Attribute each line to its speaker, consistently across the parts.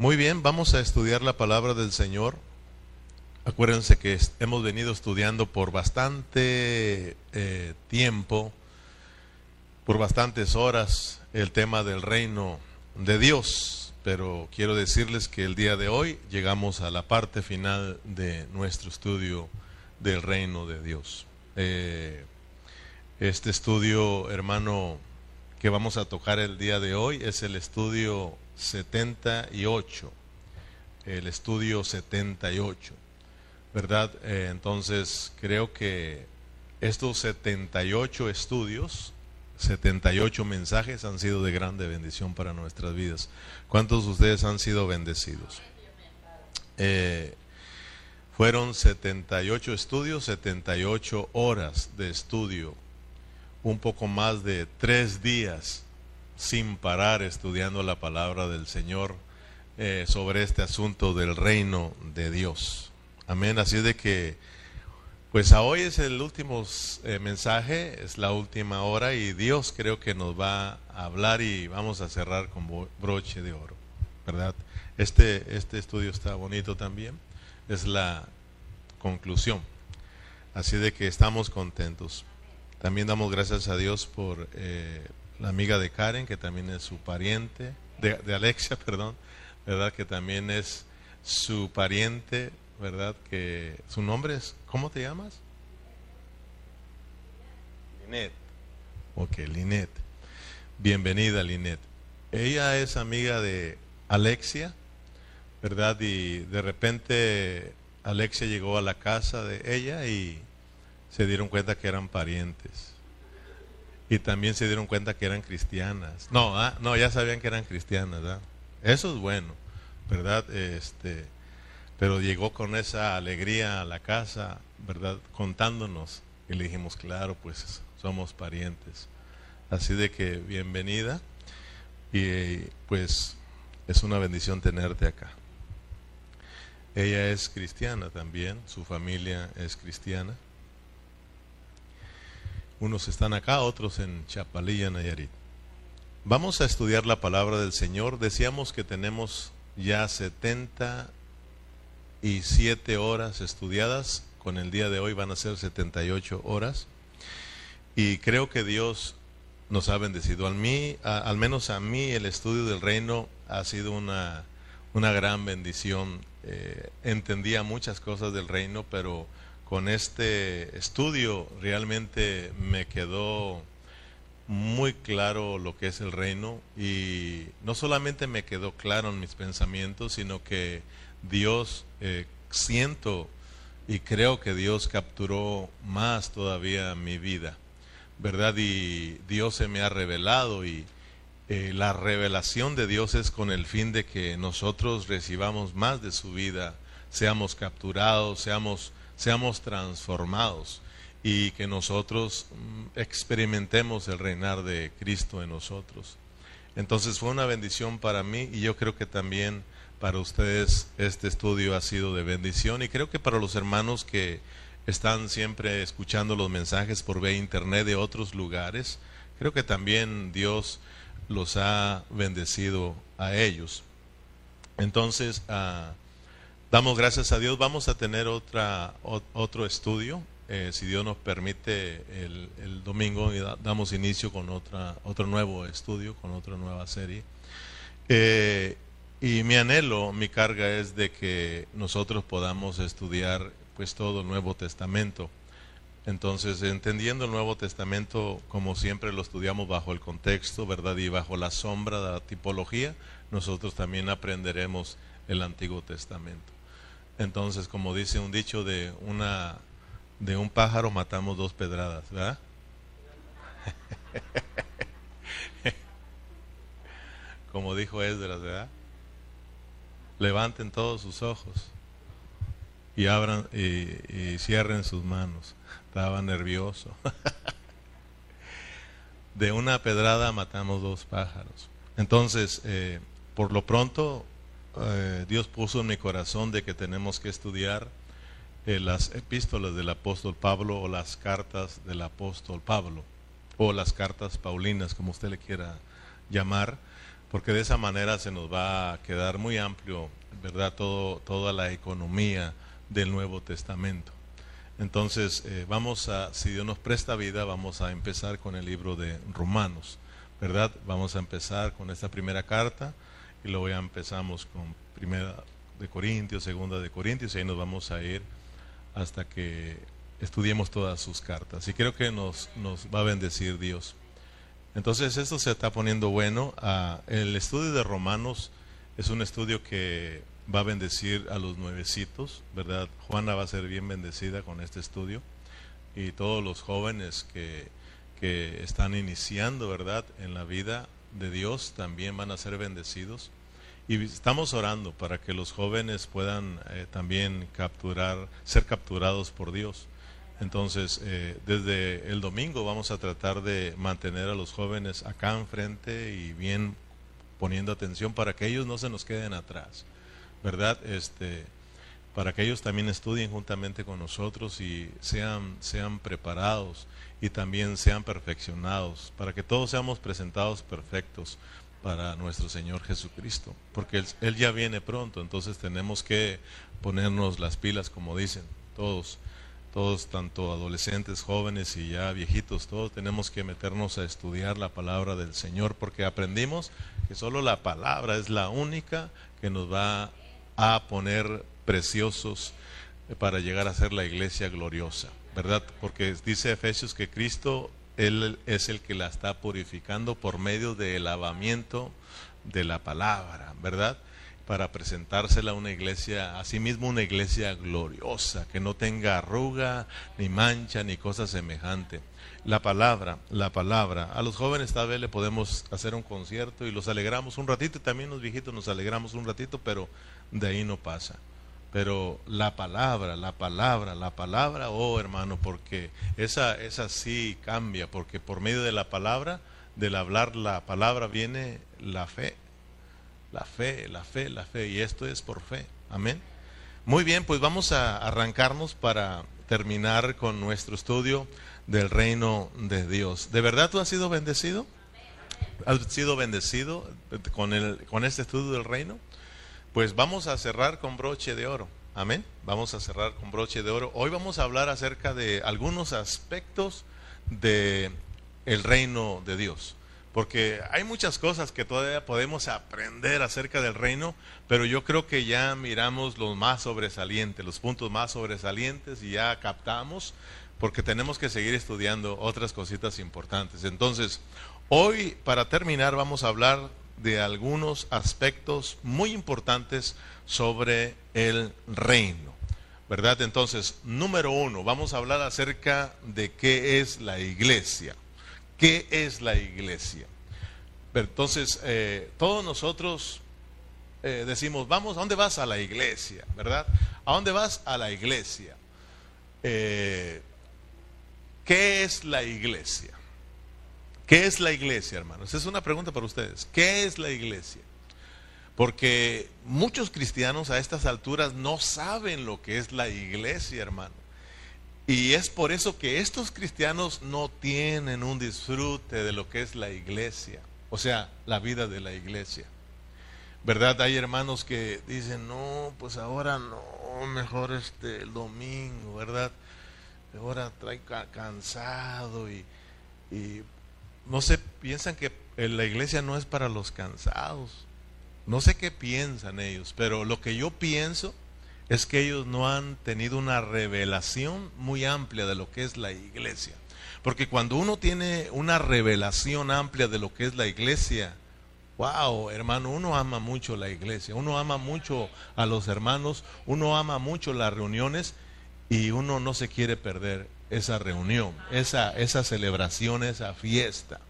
Speaker 1: Muy bien, vamos a estudiar la palabra del Señor. Acuérdense que hemos venido estudiando por bastante eh, tiempo, por bastantes horas, el tema del reino de Dios. Pero quiero decirles que el día de hoy llegamos a la parte final de nuestro estudio del reino de Dios. Eh, este estudio, hermano, que vamos a tocar el día de hoy es el estudio 78, el estudio 78, ¿verdad? Eh, entonces creo que estos 78 estudios, 78 mensajes han sido de grande bendición para nuestras vidas. ¿Cuántos de ustedes han sido bendecidos? Eh, fueron 78 estudios, 78 horas de estudio un poco más de tres días sin parar estudiando la palabra del Señor eh, sobre este asunto del reino de Dios. Amén. Así de que, pues a hoy es el último eh, mensaje, es la última hora y Dios creo que nos va a hablar y vamos a cerrar con broche de oro, ¿verdad? Este, este estudio está bonito también, es la conclusión. Así de que estamos contentos. También damos gracias a Dios por eh, la amiga de Karen, que también es su pariente, de, Alexia, perdón, ¿verdad? Que también es su pariente, ¿verdad? Que su nombre es, ¿cómo te llamas? Linet. Ok, Linet. Bienvenida, Linet. Ella es amiga de Alexia, ¿verdad? Y de repente Alexia llegó a la casa de ella y se dieron cuenta que eran parientes. Y también se dieron cuenta que eran cristianas. No, ah, no, ya sabían que eran cristianas. Eso es bueno, ¿verdad? Este, pero llegó con esa alegría a la casa, ¿verdad? Contándonos. Y le dijimos, claro, pues somos parientes. Así de que bienvenida. Y pues es una bendición tenerte acá. Ella es cristiana también, su familia es cristiana. Unos están acá, otros en Chapalilla, Nayarit. Vamos a estudiar la palabra del Señor. Decíamos que tenemos ya 77 horas estudiadas. Con el día de hoy van a ser 78 horas. Y creo que Dios nos ha bendecido. Al, mí, al menos a mí el estudio del reino ha sido una, una gran bendición. Eh, entendía muchas cosas del reino, pero con este estudio realmente me quedó muy claro lo que es el reino y no solamente me quedó claro en mis pensamientos, sino que Dios, eh, siento y creo que Dios capturó más todavía mi vida, ¿verdad? Y Dios se me ha revelado y eh, la revelación de Dios es con el fin de que nosotros recibamos más de su vida, seamos capturados, seamos seamos transformados y que nosotros mm, experimentemos el reinar de Cristo en nosotros. Entonces fue una bendición para mí y yo creo que también para ustedes este estudio ha sido de bendición y creo que para los hermanos que están siempre escuchando los mensajes por vía internet de otros lugares, creo que también Dios los ha bendecido a ellos. Entonces, uh, Damos gracias a Dios. Vamos a tener otra, otro estudio, eh, si Dios nos permite, el, domingo y damos inicio con otra, otro nuevo estudio, con otra nueva serie. Eh, y mi anhelo, mi carga es de que nosotros podamos estudiar pues todo el Nuevo Testamento. Entonces, entendiendo el Nuevo Testamento como siempre lo estudiamos bajo el contexto, ¿verdad? Y bajo la sombra de la tipología, nosotros también aprenderemos el Antiguo Testamento. Entonces, como dice un dicho de una de un pájaro matamos dos pedradas, ¿verdad? como dijo Esdras, ¿verdad? Levanten todos sus ojos y abran y, cierren sus manos. Estaba nervioso. de una pedrada matamos dos pájaros. Entonces, eh, por lo pronto, eh, Dios puso en mi corazón de que tenemos que estudiar eh, las epístolas del apóstol Pablo o las cartas del apóstol Pablo o las cartas paulinas, como usted le quiera llamar, porque de esa manera se nos va a quedar muy amplio, ¿verdad? Todo, toda la economía del Nuevo Testamento. Entonces, eh, vamos a, si Dios nos presta vida, vamos a empezar con el libro de Romanos, ¿verdad? Vamos a empezar con esta primera carta y luego ya empezamos con primera de Corintios, segunda de Corintios y ahí nos vamos a ir hasta que estudiemos todas sus cartas. Y creo que nos, nos va a bendecir Dios. Entonces, esto se está poniendo bueno. Ah, el estudio de Romanos es un estudio que va a bendecir a los nuevecitos, ¿verdad? Juana va a ser bien bendecida con este estudio y todos los jóvenes que, que están iniciando, ¿verdad? En la vida de Dios también van a ser bendecidos. Y estamos orando para que los jóvenes puedan eh, también capturar, ser capturados por Dios. Entonces, eh, desde el domingo vamos a tratar de mantener a los jóvenes acá enfrente y bien poniendo atención para que ellos no se nos queden atrás. ¿verdad? Este, para que ellos también estudien juntamente con nosotros y sean, sean preparados y también sean perfeccionados, para que todos seamos presentados perfectos para nuestro Señor Jesucristo, porque él, ya viene pronto, entonces tenemos que ponernos las pilas, como dicen todos, todos, tanto adolescentes, jóvenes y ya viejitos, todos tenemos que meternos a estudiar la palabra del Señor, porque aprendimos que solo la palabra es la única que nos va a poner preciosos para llegar a ser la iglesia gloriosa, ¿verdad? Porque dice Efesios que Cristo, Él es el que la está purificando por medio del lavamiento de la palabra, ¿verdad? Para presentársela a una iglesia, asimismo una iglesia gloriosa, que no tenga arruga, ni mancha, ni cosa semejante. La palabra, la palabra. A los jóvenes tal vez le podemos hacer un concierto y los alegramos un ratito, y también los viejitos nos alegramos un ratito, pero de ahí no pasa. Pero la palabra, la palabra, la palabra, oh hermano, porque esa, esa sí cambia, porque por medio de la palabra, del hablar la palabra viene la fe, la fe, la fe, la fe, y esto es por fe. Amén. Muy bien, pues vamos a arrancarnos para terminar con nuestro estudio del reino de Dios. ¿De verdad tú has sido bendecido? ¿Has sido bendecido con, el, con este estudio del reino? Pues vamos a cerrar con broche de oro. Amén. Vamos a cerrar con broche de oro. Hoy vamos a hablar acerca de algunos aspectos de el reino de Dios. Porque hay muchas cosas que todavía podemos aprender acerca del reino, pero yo creo que ya miramos los más sobresalientes, los puntos más sobresalientes y ya captamos, porque tenemos que seguir estudiando otras cositas importantes. Entonces, hoy para terminar vamos a hablar de algunos aspectos muy importantes sobre el reino. ¿Verdad? Entonces, número uno, vamos a hablar acerca de qué es la iglesia. ¿Qué es la iglesia? Entonces, eh, todos nosotros eh, decimos, vamos, ¿a dónde vas? A la iglesia, ¿verdad? ¿A dónde vas? A la iglesia. Eh, ¿Qué es la iglesia? ¿Qué es la iglesia, hermanos? Es una pregunta para ustedes. ¿Qué es la iglesia? Porque muchos cristianos a estas alturas no saben lo que es la iglesia, hermano. Y es por eso que estos cristianos no tienen un disfrute de lo que es la iglesia, o sea, la vida de la iglesia. ¿Verdad? Hay hermanos que dicen, no, pues ahora no, mejor este el domingo, ¿verdad? Ahora trae cansado y, y no sé, piensan que la iglesia no es para los cansados. No sé qué piensan ellos, pero lo que yo pienso es que ellos no han tenido una revelación muy amplia de lo que es la iglesia. Porque cuando uno tiene una revelación amplia de lo que es la iglesia, wow, hermano, uno ama mucho la iglesia, uno ama mucho a los hermanos, uno ama mucho las reuniones y uno no se quiere perder esa reunión, esa, esa celebración, esa fiesta.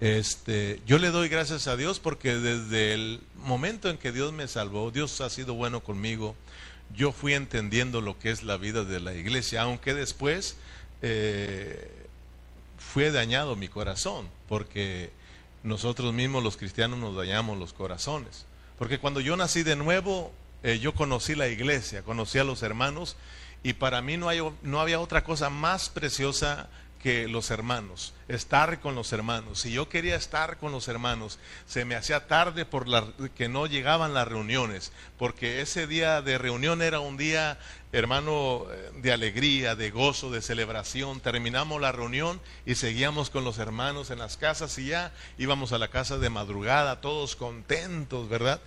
Speaker 1: Este, yo le doy gracias a Dios porque desde el momento en que Dios me salvó, Dios ha sido bueno conmigo. Yo fui entendiendo lo que es la vida de la iglesia, aunque después eh, fue dañado mi corazón, porque nosotros mismos los cristianos nos dañamos los corazones. Porque cuando yo nací de nuevo, eh, yo conocí la iglesia, conocí a los hermanos y para mí no, hay, no había otra cosa más preciosa que los hermanos, estar con los hermanos. Si yo quería estar con los hermanos, se me hacía tarde por la, que no llegaban las reuniones, porque ese día de reunión era un día, hermano, eh, de alegría, de gozo, de celebración. Terminamos la reunión y seguíamos con los hermanos en las casas y ya íbamos a la casa de madrugada, todos contentos, ¿verdad?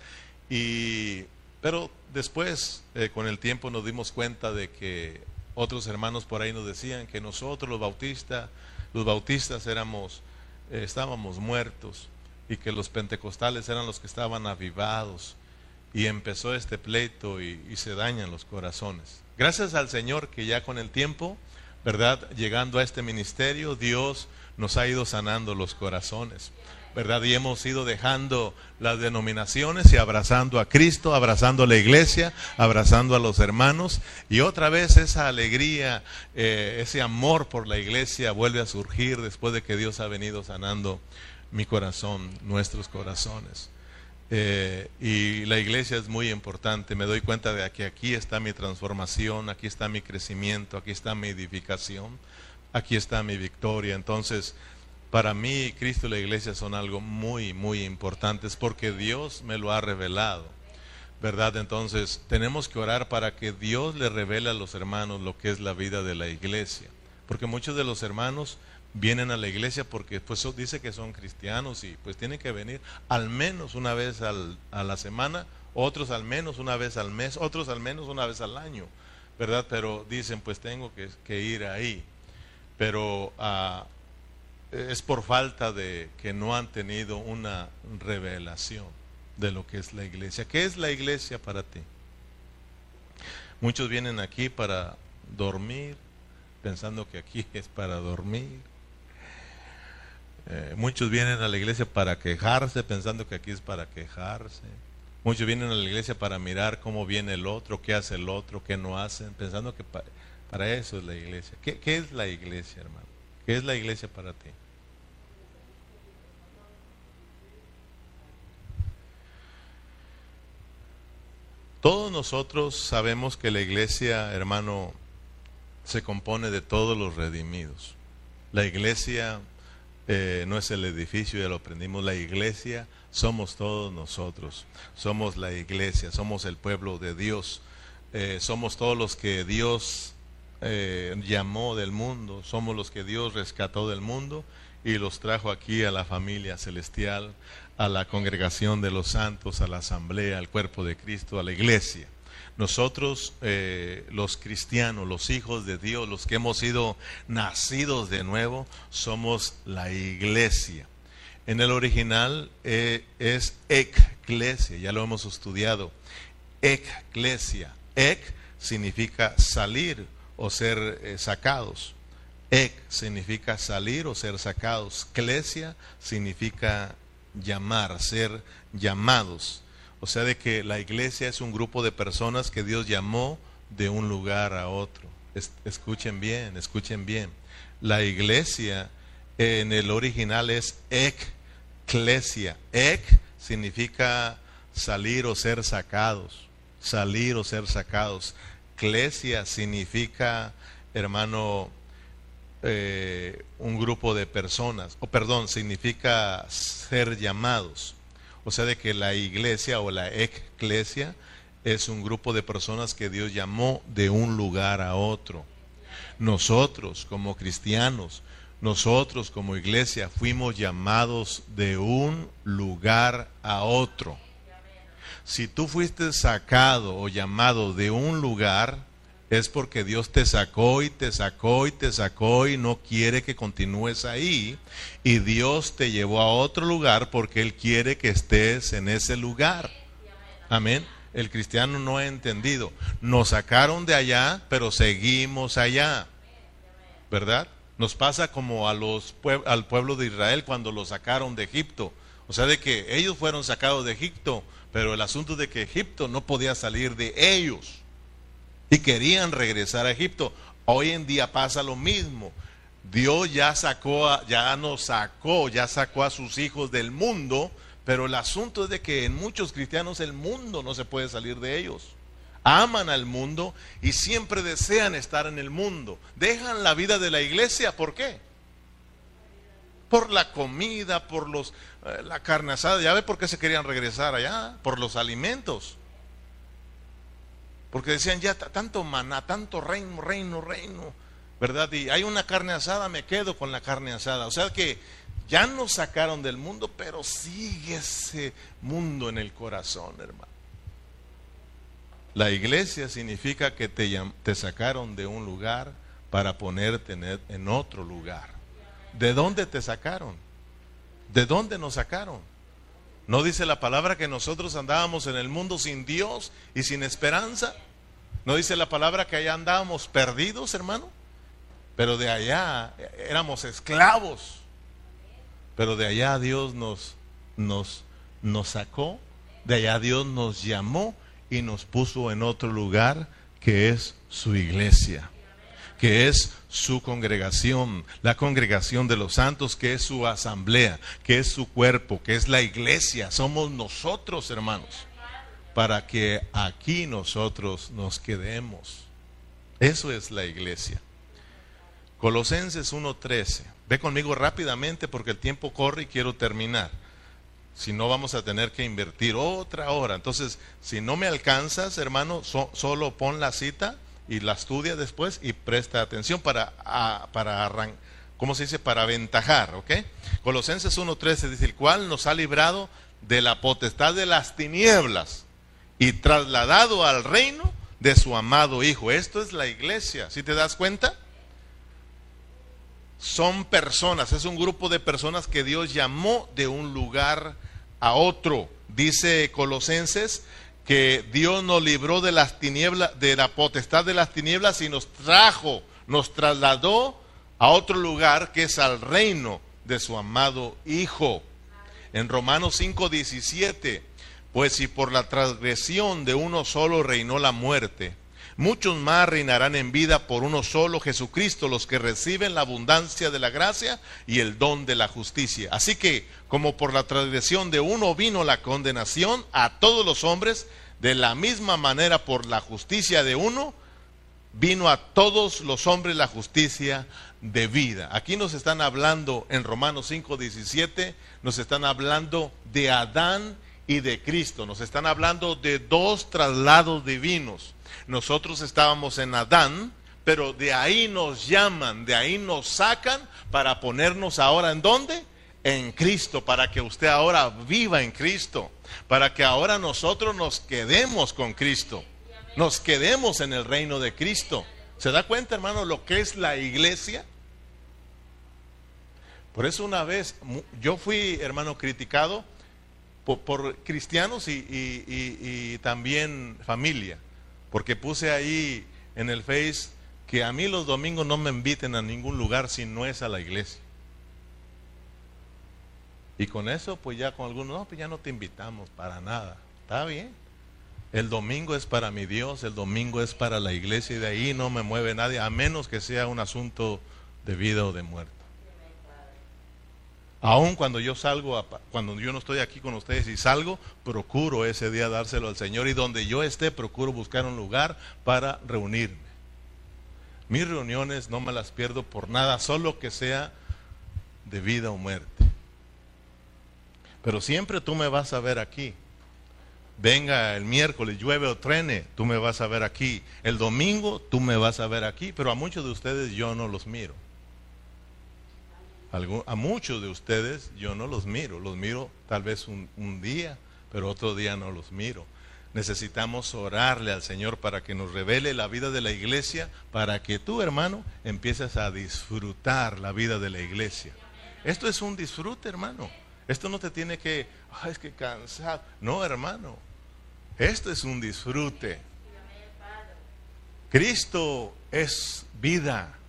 Speaker 1: Y, pero después, eh, con el tiempo, nos dimos cuenta de que otros hermanos por ahí nos decían que nosotros los bautistas, los bautistas éramos, eh, estábamos muertos y que los pentecostales eran los que estaban avivados. Y empezó este pleito y, y se dañan los corazones. Gracias al Señor que ya con el tiempo, ¿verdad? Llegando a este ministerio, Dios nos ha ido sanando los corazones. ¿Verdad? Y hemos ido dejando las denominaciones y abrazando a Cristo, abrazando a la iglesia, abrazando a los hermanos. Y otra vez esa alegría, eh, ese amor por la iglesia vuelve a surgir después de que Dios ha venido sanando mi corazón, nuestros corazones. Eh, y la iglesia es muy importante. Me doy cuenta de que aquí está mi transformación, aquí está mi crecimiento, aquí está mi edificación, aquí está mi victoria. Entonces, para mí Cristo y la iglesia son algo muy, muy importantes porque Dios me lo ha revelado. ¿Verdad? Entonces tenemos que orar para que Dios le revele a los hermanos lo que es la vida de la iglesia. Porque muchos de los hermanos vienen a la iglesia porque pues dice que son cristianos y pues tienen que venir al menos una vez a la semana, otros al menos una vez al mes, otros al menos una vez al año, ¿verdad? Pero dicen pues tengo que, ir ahí. Pero ah, es por falta de que no han tenido una revelación de lo que es la iglesia. ¿Qué es la iglesia para ti? Muchos vienen aquí para dormir, pensando que aquí es para dormir. Eh, muchos vienen a la iglesia para quejarse, pensando que aquí es para quejarse. Muchos vienen a la iglesia para mirar cómo viene el otro, qué hace el otro, qué no hacen, pensando que para, eso es la iglesia. ¿Qué es la iglesia, hermano? ¿Qué es la iglesia para ti? Todos nosotros sabemos que la iglesia, hermano, se compone de todos los redimidos. La iglesia eh, no es el edificio, ya lo aprendimos, la iglesia somos todos nosotros. Somos la iglesia, somos el pueblo de Dios. Eh, somos todos los que Dios eh, llamó del mundo, somos los que Dios rescató del mundo y los trajo aquí a la familia celestial, a la congregación de los santos, a la asamblea, al cuerpo de Cristo, a la iglesia. Nosotros, eh, los cristianos, los hijos de Dios, los que hemos sido nacidos de nuevo, somos la iglesia. En el original eh, es eclesia, ya lo hemos estudiado. Eclesia. Ec significa salir o ser eh, sacados. Ec significa salir o ser sacados. Clesia significa llamar, ser llamados. O sea, de que la iglesia es un grupo de personas que Dios llamó de un lugar a otro. escuchen bien, escuchen bien. La iglesia en el original es eclesia. Ek significa salir o ser sacados. Salir o ser sacados. Clesia significa, hermano, eh, un grupo de personas, o perdón, significa ser llamados. O sea, de que la iglesia o la eclesia es un grupo de personas que Dios llamó de un lugar a otro. Nosotros como cristianos, nosotros como iglesia fuimos llamados de un lugar a otro. Si tú fuiste sacado o llamado de un lugar, es porque Dios te sacó y te sacó y te sacó y no quiere que continúes ahí. Y Dios te llevó a otro lugar porque Él quiere que estés en ese lugar. Amén. El cristiano no ha entendido. Nos sacaron de allá, pero seguimos allá. ¿Verdad? Nos pasa como a los al pueblo de Israel cuando lo sacaron de Egipto. O sea, de que ellos fueron sacados de Egipto, pero el asunto de que Egipto no podía salir de ellos y querían regresar a Egipto. Hoy en día pasa lo mismo. Dios ya sacó, ya nos sacó, ya sacó a sus hijos del mundo, pero el asunto es de que en muchos cristianos el mundo no se puede salir de ellos. Aman al mundo y siempre desean estar en el mundo. Dejan la vida de la iglesia, ¿por qué? por la comida, por los, eh, la carne asada. Ya ve por qué se querían regresar allá, por los alimentos. Porque decían, ya tanto maná, tanto reino, reino, reino, ¿verdad? Y hay una carne asada, me quedo con la carne asada. O sea que ya nos sacaron del mundo, pero sigue ese mundo en el corazón, hermano. La iglesia significa que te, te sacaron de un lugar para ponerte en otro lugar. ¿De dónde te sacaron? ¿De dónde nos sacaron? ¿No dice la palabra que nosotros andábamos en el mundo sin Dios y sin esperanza? ¿No dice la palabra que allá andábamos perdidos, hermano? Pero de allá éramos esclavos. Pero de allá Dios nos, nos, nos sacó, de allá Dios nos llamó y nos puso en otro lugar que es su iglesia, que es su congregación, la congregación de los santos, que es su asamblea, que es su cuerpo, que es la iglesia. Somos nosotros, hermanos, para que aquí nosotros nos quedemos. Eso es la iglesia. Colosenses 1.13. Ve conmigo rápidamente porque el tiempo corre y quiero terminar. Si no, vamos a tener que invertir otra hora. Entonces, si no me alcanzas, hermano, solo pon la cita y la estudia después y presta atención para, para arrancar. ¿Cómo se dice? Para aventajar, ¿ok? Colosenses 1.13 dice, el cual nos ha librado de la potestad de las tinieblas y trasladado al reino de su amado Hijo. Esto es la iglesia, ¿sí te das cuenta? son personas, es un grupo de personas que Dios llamó de un lugar a otro. Dice Colosenses que Dios nos libró de las tinieblas, de la potestad de las tinieblas y nos trajo, nos trasladó a otro lugar que es al reino de su amado Hijo. En Romanos 5:17, pues si por la transgresión de uno solo reinó la muerte, Muchos más reinarán en vida por uno solo, Jesucristo, los que reciben la abundancia de la gracia y el don de la justicia. Así que, como por la transgresión de uno vino la condenación a todos los hombres, de la misma manera por la justicia de uno, vino a todos los hombres la justicia de vida. Aquí nos están hablando en Romanos 5:17, nos están hablando de Adán y de Cristo, nos están hablando de dos traslados divinos. Nosotros estábamos en Adán, pero de ahí nos llaman, de ahí nos sacan para ponernos ahora en dónde? En Cristo, para que usted ahora viva en Cristo, para que ahora nosotros nos quedemos con Cristo, nos quedemos en el reino de Cristo. ¿Se da cuenta, hermano, lo que es la iglesia? Por eso una vez yo fui, hermano, criticado por, cristianos y también familia porque puse ahí en el Face que a mí los domingos no me inviten a ningún lugar si no es a la iglesia. Y con eso, pues ya con algunos, no, pues ya no te invitamos para nada. Está bien. El domingo es para mi Dios, el domingo es para la iglesia y de ahí no me mueve nadie, a menos que sea un asunto de vida o de muerte. Aún cuando yo salgo, cuando yo no estoy aquí con ustedes y salgo, procuro ese día dárselo al Señor y donde yo esté, procuro buscar un lugar para reunirme. Mis reuniones no me las pierdo por nada, solo que sea de vida o muerte. Pero siempre tú me vas a ver aquí. Venga el miércoles, llueve o trene, tú me vas a ver aquí. El domingo, tú me vas a ver aquí. Pero a muchos de ustedes yo no los miro a muchos de ustedes yo no los miro, los miro tal vez un, día, pero otro día no los miro. Necesitamos orarle al Señor para que nos revele la vida de la iglesia, para que tú, hermano, empieces a disfrutar la vida de la iglesia. Esto es un disfrute, hermano. Esto no te tiene que, es que cansado. No, hermano. Esto es un disfrute. Cristo es vida.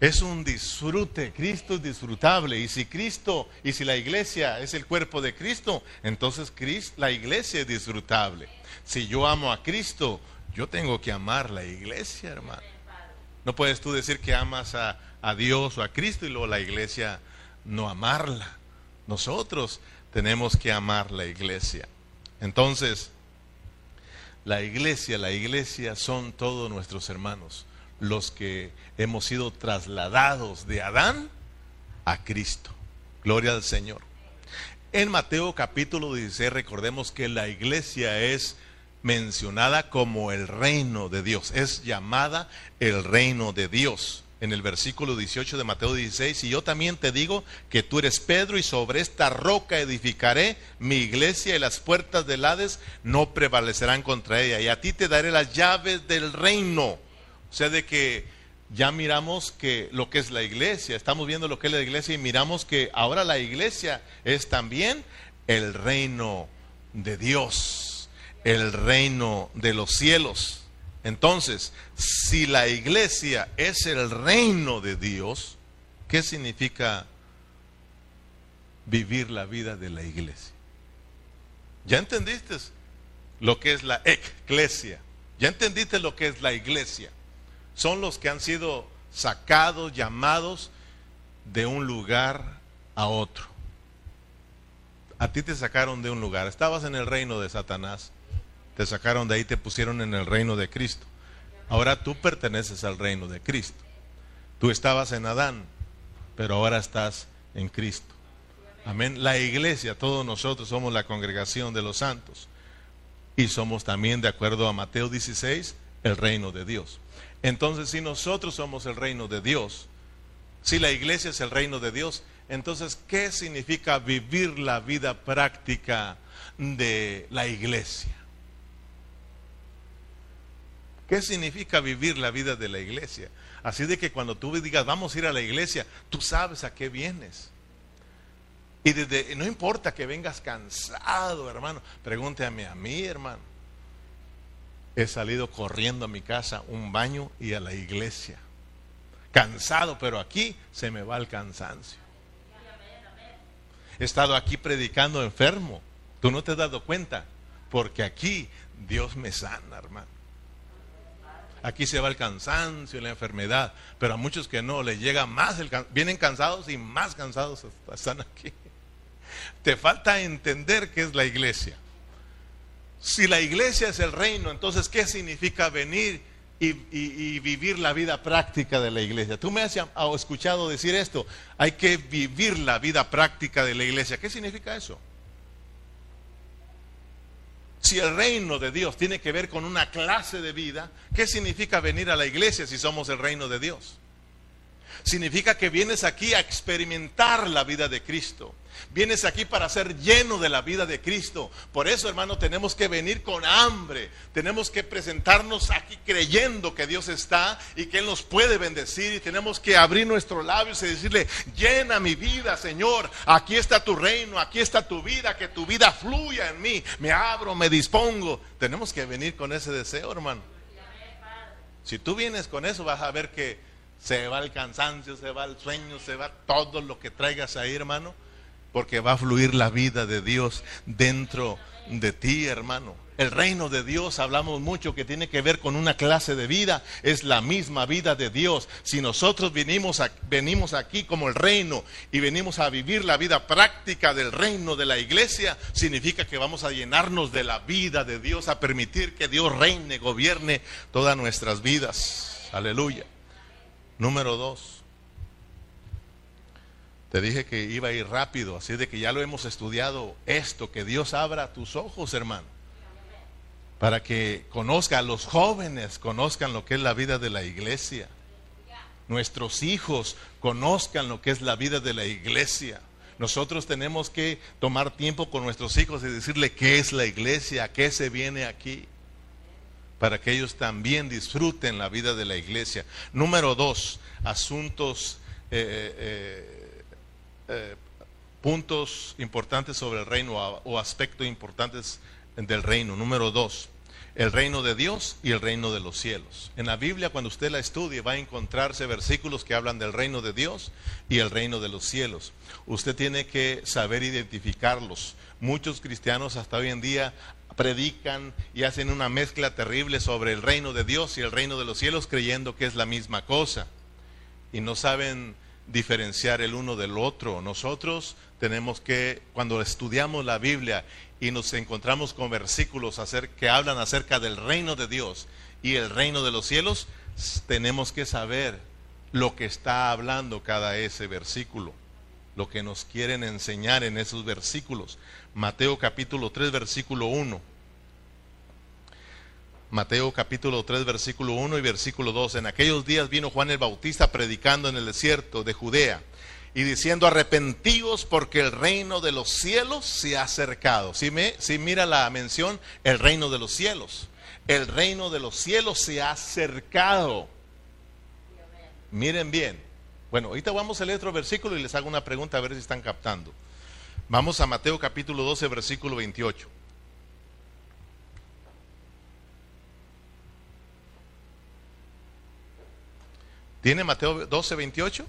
Speaker 1: Es un disfrute, Cristo es disfrutable. Y si Cristo, y si la iglesia es el cuerpo de Cristo, entonces la iglesia es disfrutable. Si yo amo a Cristo, yo tengo que amar la iglesia, hermano. No puedes tú decir que amas a, a Dios o a Cristo y luego la iglesia no amarla. Nosotros tenemos que amar la iglesia. Entonces, la iglesia, la iglesia son todos nuestros hermanos los que hemos sido trasladados de Adán a Cristo. Gloria al Señor. En Mateo capítulo 16 recordemos que la iglesia es mencionada como el reino de Dios, es llamada el reino de Dios. En el versículo 18 de Mateo 16, y yo también te digo que tú eres Pedro y sobre esta roca edificaré mi iglesia y las puertas del Hades no prevalecerán contra ella. Y a ti te daré las llaves del reino. O sea, de que ya miramos que lo que es la iglesia, estamos viendo lo que es la iglesia y miramos que ahora la iglesia es también el reino de Dios el reino de los cielos. Entonces, si la iglesia es el reino de Dios, ¿qué significa vivir la vida de la iglesia? ¿Ya entendiste lo que es la eclesia? ¿Ya entendiste lo que es la iglesia? Son los que han sido sacados, llamados de un lugar a otro. A ti te sacaron de un lugar, estabas en el reino de Satanás te sacaron de ahí, te pusieron en el reino de Cristo. Ahora tú perteneces al reino de Cristo. Tú estabas en Adán, pero ahora estás en Cristo. Amén. La iglesia, todos nosotros somos la congregación de los santos. Y somos también, de acuerdo a Mateo 16, el reino de Dios. Entonces, si nosotros somos el reino de Dios, si la iglesia es el reino de Dios, entonces, ¿qué significa vivir la vida práctica de la iglesia? ¿Qué significa vivir la vida de la iglesia? Así de que cuando tú digas, vamos a ir a la iglesia, tú sabes a qué vienes. Y desde, no importa que vengas cansado, hermano, pregúntame a mí, hermano. He salido corriendo a mi casa, un baño y a la iglesia. Cansado, pero aquí se me va el cansancio. He estado aquí predicando enfermo. Tú no te has dado cuenta, porque aquí Dios me sana, hermano. Aquí se va el cansancio la enfermedad, pero a muchos que no les llega más, el vienen cansados y más cansados están aquí. Te falta entender qué es la iglesia. Si la iglesia es el reino, entonces ¿qué significa venir y, vivir la vida práctica de la iglesia? Tú me has escuchado decir esto, hay que vivir la vida práctica de la iglesia. ¿Qué significa eso? Si el reino de Dios tiene que ver con una clase de vida, ¿qué significa venir a la iglesia si somos el reino de Dios? Significa que vienes aquí a experimentar la vida de Cristo. Vienes aquí para ser lleno de la vida de Cristo. Por eso, hermano, tenemos que venir con hambre. Tenemos que presentarnos aquí creyendo que Dios está y que Él nos puede bendecir. Y tenemos que abrir nuestros labios y decirle, llena mi vida, Señor. Aquí está tu reino, aquí está tu vida, que tu vida fluya en mí. Me abro, me dispongo. Tenemos que venir con ese deseo, hermano. Si tú vienes con eso, vas a ver que se va el cansancio, se va el sueño, se va todo lo que traigas ahí, hermano porque va a fluir la vida de Dios dentro de ti, hermano. El reino de Dios, hablamos mucho que tiene que ver con una clase de vida, es la misma vida de Dios. Si nosotros venimos, venimos aquí como el reino y venimos a vivir la vida práctica del reino de la iglesia, significa que vamos a llenarnos de la vida de Dios, a permitir que Dios reine, gobierne todas nuestras vidas. Aleluya. Número dos. Te dije que iba a ir rápido, así de que ya lo hemos estudiado esto, que Dios abra tus ojos, hermano, para que conozcan, los jóvenes conozcan lo que es la vida de la iglesia. Nuestros hijos conozcan lo que es la vida de la iglesia. Nosotros tenemos que tomar tiempo con nuestros hijos y decirle qué es la iglesia, qué se viene aquí, para que ellos también disfruten la vida de la iglesia. Número dos, asuntos eh, eh, eh, puntos importantes sobre el reino o aspectos importantes del reino. Número dos, el reino de Dios y el reino de los cielos. En la Biblia, cuando usted la estudie, va a encontrarse versículos que hablan del reino de Dios y el reino de los cielos. Usted tiene que saber identificarlos. Muchos cristianos hasta hoy en día predican y hacen una mezcla terrible sobre el reino de Dios y el reino de los cielos creyendo que es la misma cosa. Y no saben diferenciar el uno del otro. Nosotros tenemos que, cuando estudiamos la Biblia y nos encontramos con versículos que hablan acerca del reino de Dios y el reino de los cielos, tenemos que saber lo que está hablando cada ese versículo. lo que nos quieren enseñar en esos versículos. Mateo capítulo 3, versículo 1. Mateo capítulo 3, versículo 1 y versículo 2. En aquellos días vino Juan el Bautista predicando en el desierto de Judea y diciendo, arrepentíos porque el reino de los cielos se ha acercado. Si, me, si mira la mención, el reino de los cielos. El reino de los cielos se ha acercado. Miren bien. Bueno, ahorita vamos a leer otro versículo y les hago una pregunta a ver si están captando. Vamos a Mateo capítulo 12, versículo 28. ¿Tiene Mateo 12, 28?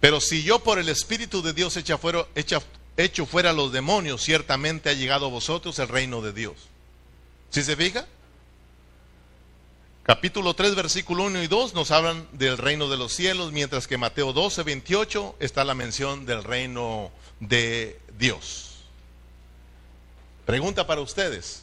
Speaker 1: Pero si yo por el Espíritu de Dios echa fuera, echa, echo fuera los demonios, ciertamente ha llegado a vosotros el reino de Dios. ¿Sí se fija? Capítulo 3, versículo 1 y 2 nos hablan del reino de los cielos, mientras que Mateo 12, 28 está la mención del reino de Dios. Pregunta para ustedes.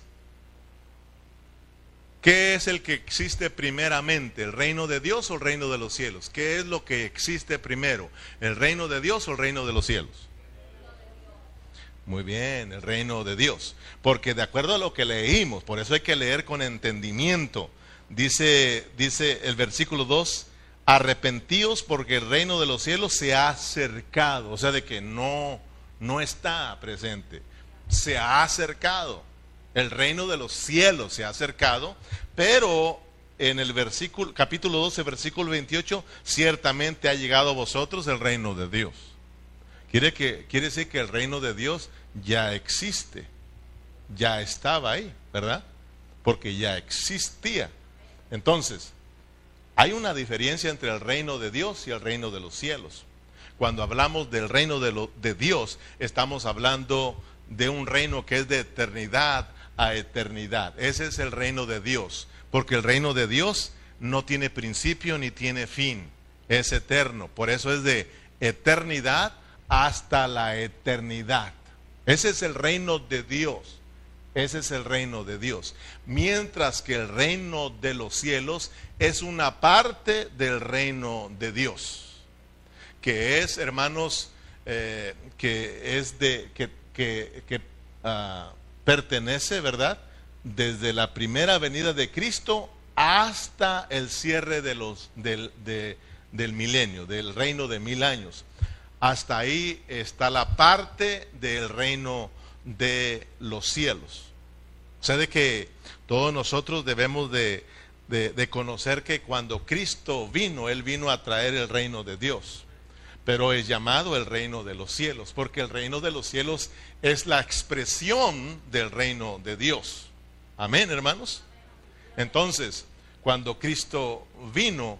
Speaker 1: ¿Qué es el que existe primeramente? ¿El reino de Dios o el reino de los cielos? ¿Qué es lo que existe primero? ¿El reino de Dios o el reino de los cielos? Muy bien, el reino de Dios. Porque de acuerdo a lo que leímos, por eso hay que leer con entendimiento. Dice, dice el versículo 2, arrepentíos porque el reino de los cielos se ha acercado. O sea, de que no, no está presente. Se ha acercado el reino de los cielos se ha acercado, pero en el versículo, capítulo 12, versículo 28, ciertamente ha llegado a vosotros el reino de Dios. Quiere, que, quiere decir que el reino de Dios ya existe, ya estaba ahí, ¿verdad? Porque ya existía. Entonces, hay una diferencia entre el reino de Dios y el reino de los cielos. Cuando hablamos del reino de, lo, de Dios, estamos hablando de un reino que es de eternidad, a eternidad. Ese es el reino de Dios, porque el reino de Dios no tiene principio ni tiene fin, es eterno, por eso es de eternidad hasta la eternidad. Ese es el reino de Dios. Ese es el reino de Dios. Mientras que el reino de los cielos es una parte del reino de Dios. Que es, hermanos, eh, que es de, que, que, ah, pertenece, ¿verdad? Desde la primera venida de Cristo hasta el cierre de los, del, milenio, del reino de mil años. Hasta ahí está la parte del reino de los cielos. O sea, de que todos nosotros debemos de, de, conocer que cuando Cristo vino, Él vino a traer el reino de Dios pero es llamado el reino de los cielos, porque el reino de los cielos es la expresión del reino de Dios. Amén, hermanos. Entonces, cuando Cristo vino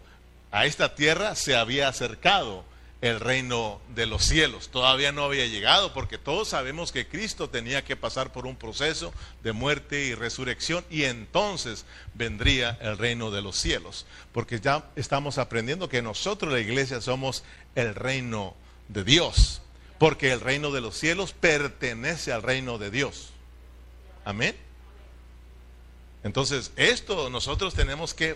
Speaker 1: a esta tierra, se había acercado el reino de los cielos. Todavía no había llegado porque todos sabemos que Cristo tenía que pasar por un proceso de muerte y resurrección y entonces vendría el reino de los cielos. Porque ya estamos aprendiendo que nosotros la iglesia somos el reino de Dios. Porque el reino de los cielos pertenece al reino de Dios. Amén. Entonces, esto nosotros tenemos que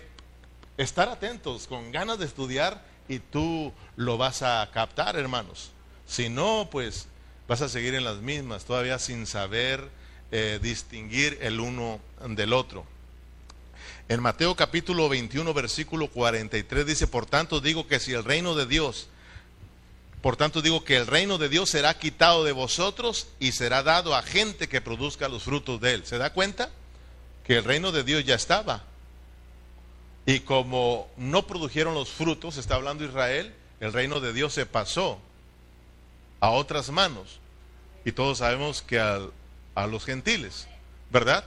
Speaker 1: estar atentos, con ganas de estudiar y tú lo vas a captar, hermanos. Si no, pues vas a seguir en las mismas, todavía sin saber eh, distinguir el uno del otro. En Mateo capítulo 21, versículo 43 dice, por tanto digo que si el reino de Dios, por tanto digo que el reino de Dios será quitado de vosotros y será dado a gente que produzca los frutos de él. ¿Se da cuenta? Que el reino de Dios ya estaba. Y como no produjeron los frutos, está hablando Israel, el reino de Dios se pasó a otras manos. Y todos sabemos que a, los gentiles, ¿verdad?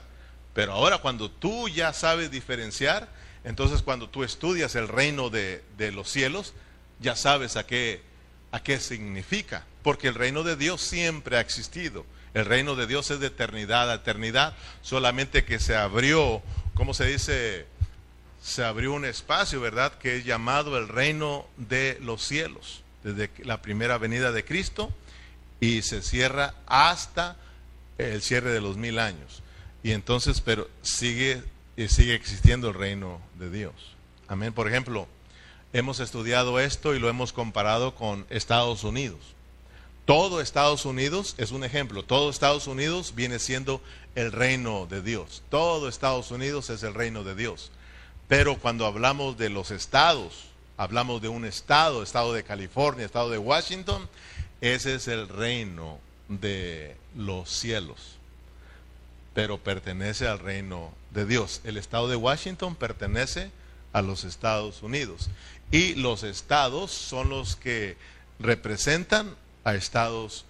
Speaker 1: Pero ahora cuando tú ya sabes diferenciar, entonces cuando tú estudias el reino de, de los cielos, ya sabes a qué, a qué significa. Porque el reino de Dios siempre ha existido. El reino de Dios es de eternidad a eternidad, solamente que se abrió, ¿cómo se dice? Se abrió un espacio, ¿verdad?, que es llamado el reino de los cielos, desde la primera venida de Cristo y se cierra hasta el cierre de los mil años. Y entonces, pero sigue, sigue existiendo el reino de Dios. Amén. Por ejemplo, hemos estudiado esto y lo hemos comparado con Estados Unidos. Todo Estados Unidos es un ejemplo. Todo Estados Unidos viene siendo el reino de Dios. Todo Estados Unidos es el reino de Dios. Pero cuando hablamos de los estados, hablamos de un estado, estado de California, estado de Washington, ese es el reino de los cielos. Pero pertenece al reino de Dios. El estado de Washington pertenece a los Estados Unidos. Y los estados son los que representan a Estados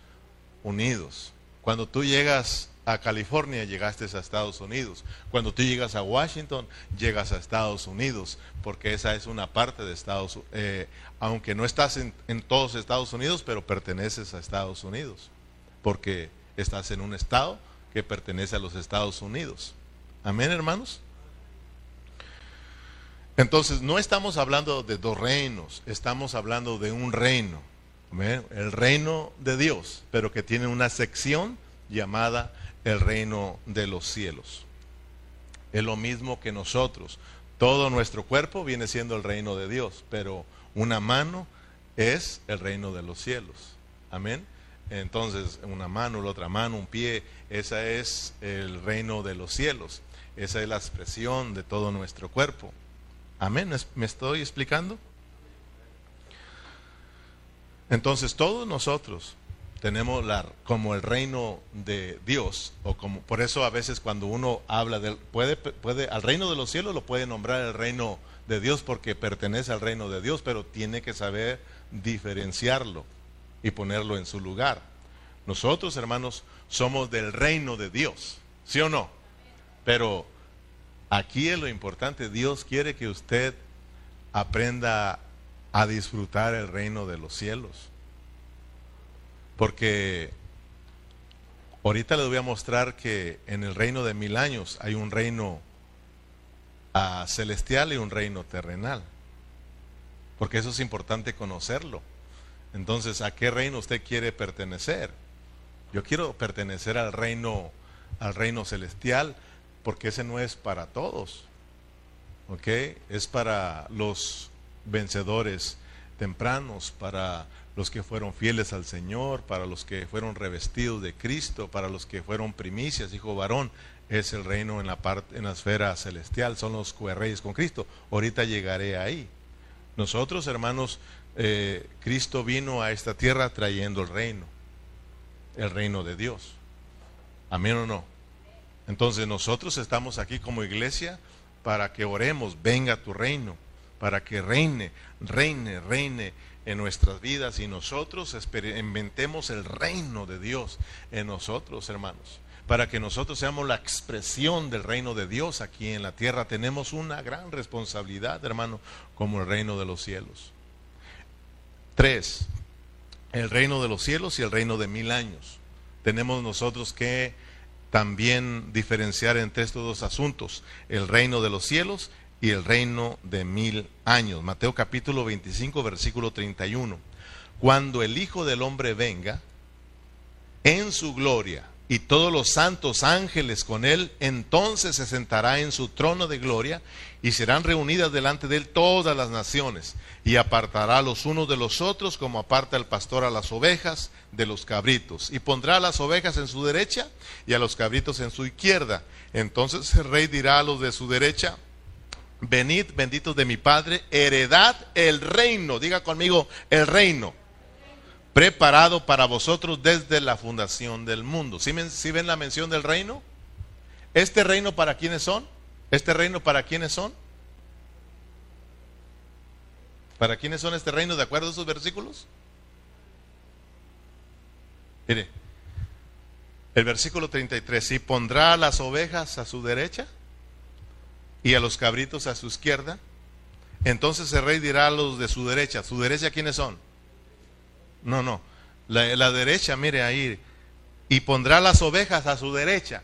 Speaker 1: Unidos. Cuando tú llegas a California, llegaste a Estados Unidos. Cuando tú llegas a Washington, llegas a Estados Unidos, porque esa es una parte de Estados Unidos. Eh, aunque no estás en, en todos Estados Unidos, pero perteneces a Estados Unidos, porque estás en un estado que pertenece a los Estados Unidos. Amén, hermanos. Entonces, no estamos hablando de dos reinos, estamos hablando de un reino el reino de Dios, pero que tiene una sección llamada el reino de los cielos. Es lo mismo que nosotros. Todo nuestro cuerpo viene siendo el reino de Dios, pero una mano es el reino de los cielos. Amén. Entonces, una mano, la otra mano, un pie, esa es el reino de los cielos. Esa es la expresión de todo nuestro cuerpo. Amén. ¿Me estoy explicando? Entonces todos nosotros tenemos la, como el reino de Dios, o como por eso a veces cuando uno habla del puede puede al reino de los cielos lo puede nombrar el reino de Dios porque pertenece al reino de Dios, pero tiene que saber diferenciarlo y ponerlo en su lugar. Nosotros, hermanos, somos del reino de Dios, ¿sí o no? Pero aquí es lo importante, Dios quiere que usted aprenda a disfrutar el reino de los cielos. Porque ahorita les voy a mostrar que en el reino de mil años hay un reino ah, celestial y un reino terrenal. Porque eso es importante conocerlo. Entonces, ¿a qué reino usted quiere pertenecer? Yo quiero pertenecer al reino, al reino celestial, porque ese no es para todos. ¿Ok? Es para los vencedores tempranos, para los que fueron fieles al Señor, para los que fueron revestidos de Cristo, para los que fueron primicias, hijo varón, es el reino en la parte, en la esfera celestial, son los reyes con Cristo. Ahorita llegaré ahí. Nosotros, hermanos, eh, Cristo vino a esta tierra trayendo el reino, el reino de Dios. Amén o no. Entonces nosotros estamos aquí como iglesia para que oremos, venga tu reino para que reine, reine, reine en nuestras vidas y nosotros inventemos el reino de Dios en nosotros, hermanos. Para que nosotros seamos la expresión del reino de Dios aquí en la tierra, tenemos una gran responsabilidad, hermano, como el reino de los cielos. Tres, el reino de los cielos y el reino de mil años. Tenemos nosotros que también diferenciar entre estos dos asuntos, el reino de los cielos y el reino de mil años. Mateo capítulo 25, versículo 31. Cuando el Hijo del Hombre venga en su gloria y todos los santos ángeles con él, entonces se sentará en su trono de gloria y serán reunidas delante de él todas las naciones y apartará los unos de los otros como aparta el pastor a las ovejas de los cabritos y pondrá a las ovejas en su derecha y a los cabritos en su izquierda. Entonces el rey dirá a los de su derecha, venid benditos de mi Padre, heredad el reino, diga conmigo, el reino, preparado para vosotros desde la fundación del mundo. ¿Sí, ven la mención del reino? ¿Este reino para quiénes son? ¿Este reino para quiénes son? ¿Para quiénes son este reino de acuerdo a esos versículos? Mire, el versículo 33, ¿y pondrá las ovejas a su derecha? Y a los cabritos a su izquierda. Entonces el rey dirá a los de su derecha, ¿su derecha quiénes son? No, no, la, derecha, mire ahí, y pondrá las ovejas a su derecha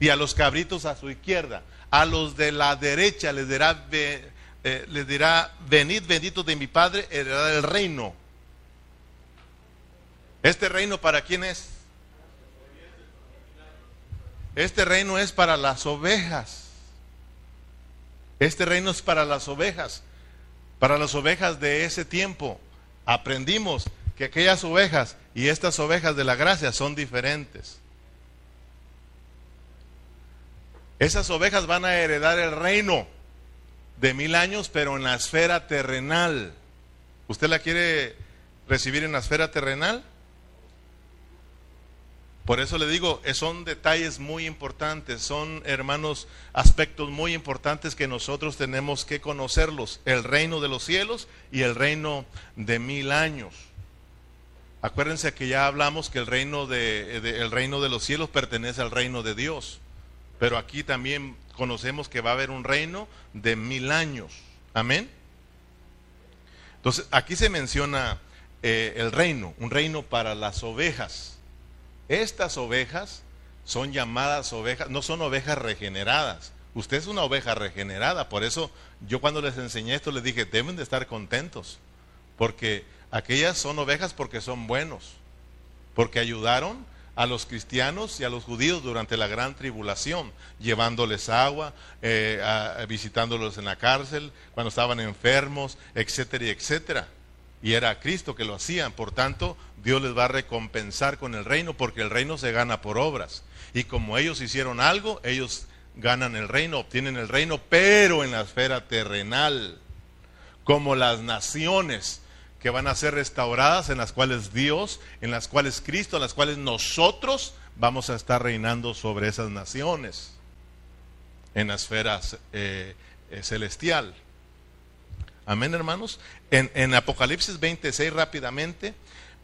Speaker 1: y a los cabritos a su izquierda. A los de la derecha les dirá, eh, les dirá venid benditos de mi Padre, heredad el reino. ¿Este reino para quién es? Este reino es para las ovejas. Este reino es para las ovejas, para las ovejas de ese tiempo. Aprendimos que aquellas ovejas y estas ovejas de la gracia son diferentes. Esas ovejas van a heredar el reino de mil años, pero en la esfera terrenal. ¿Usted la quiere recibir en la esfera terrenal? Por eso le digo, eh, son detalles muy importantes, son hermanos aspectos muy importantes que nosotros tenemos que conocerlos, el reino de los cielos y el reino de mil años. Acuérdense que ya hablamos que el reino de, el reino de los cielos pertenece al reino de Dios, pero aquí también conocemos que va a haber un reino de mil años. Amén. Entonces, aquí se menciona eh, el reino, un reino para las ovejas. Estas ovejas son llamadas ovejas, no son ovejas regeneradas. Usted es una oveja regenerada, por eso yo cuando les enseñé esto les dije, deben de estar contentos, porque aquellas son ovejas porque son buenos, porque ayudaron a los cristianos y a los judíos durante la gran tribulación, llevándoles agua, eh, visitándolos en la cárcel, cuando estaban enfermos, etcétera, etcétera y era Cristo que lo hacían. Por tanto, Dios les va a recompensar con el reino porque el reino se gana por obras. Y como ellos hicieron algo, ellos ganan el reino, obtienen el reino, pero en la esfera terrenal, como las naciones que van a ser restauradas, en las cuales Dios, en las cuales Cristo, en las cuales nosotros vamos a estar reinando sobre esas naciones, en la esfera eh, eh, celestial. Amén, hermanos. En, Apocalipsis 26 rápidamente.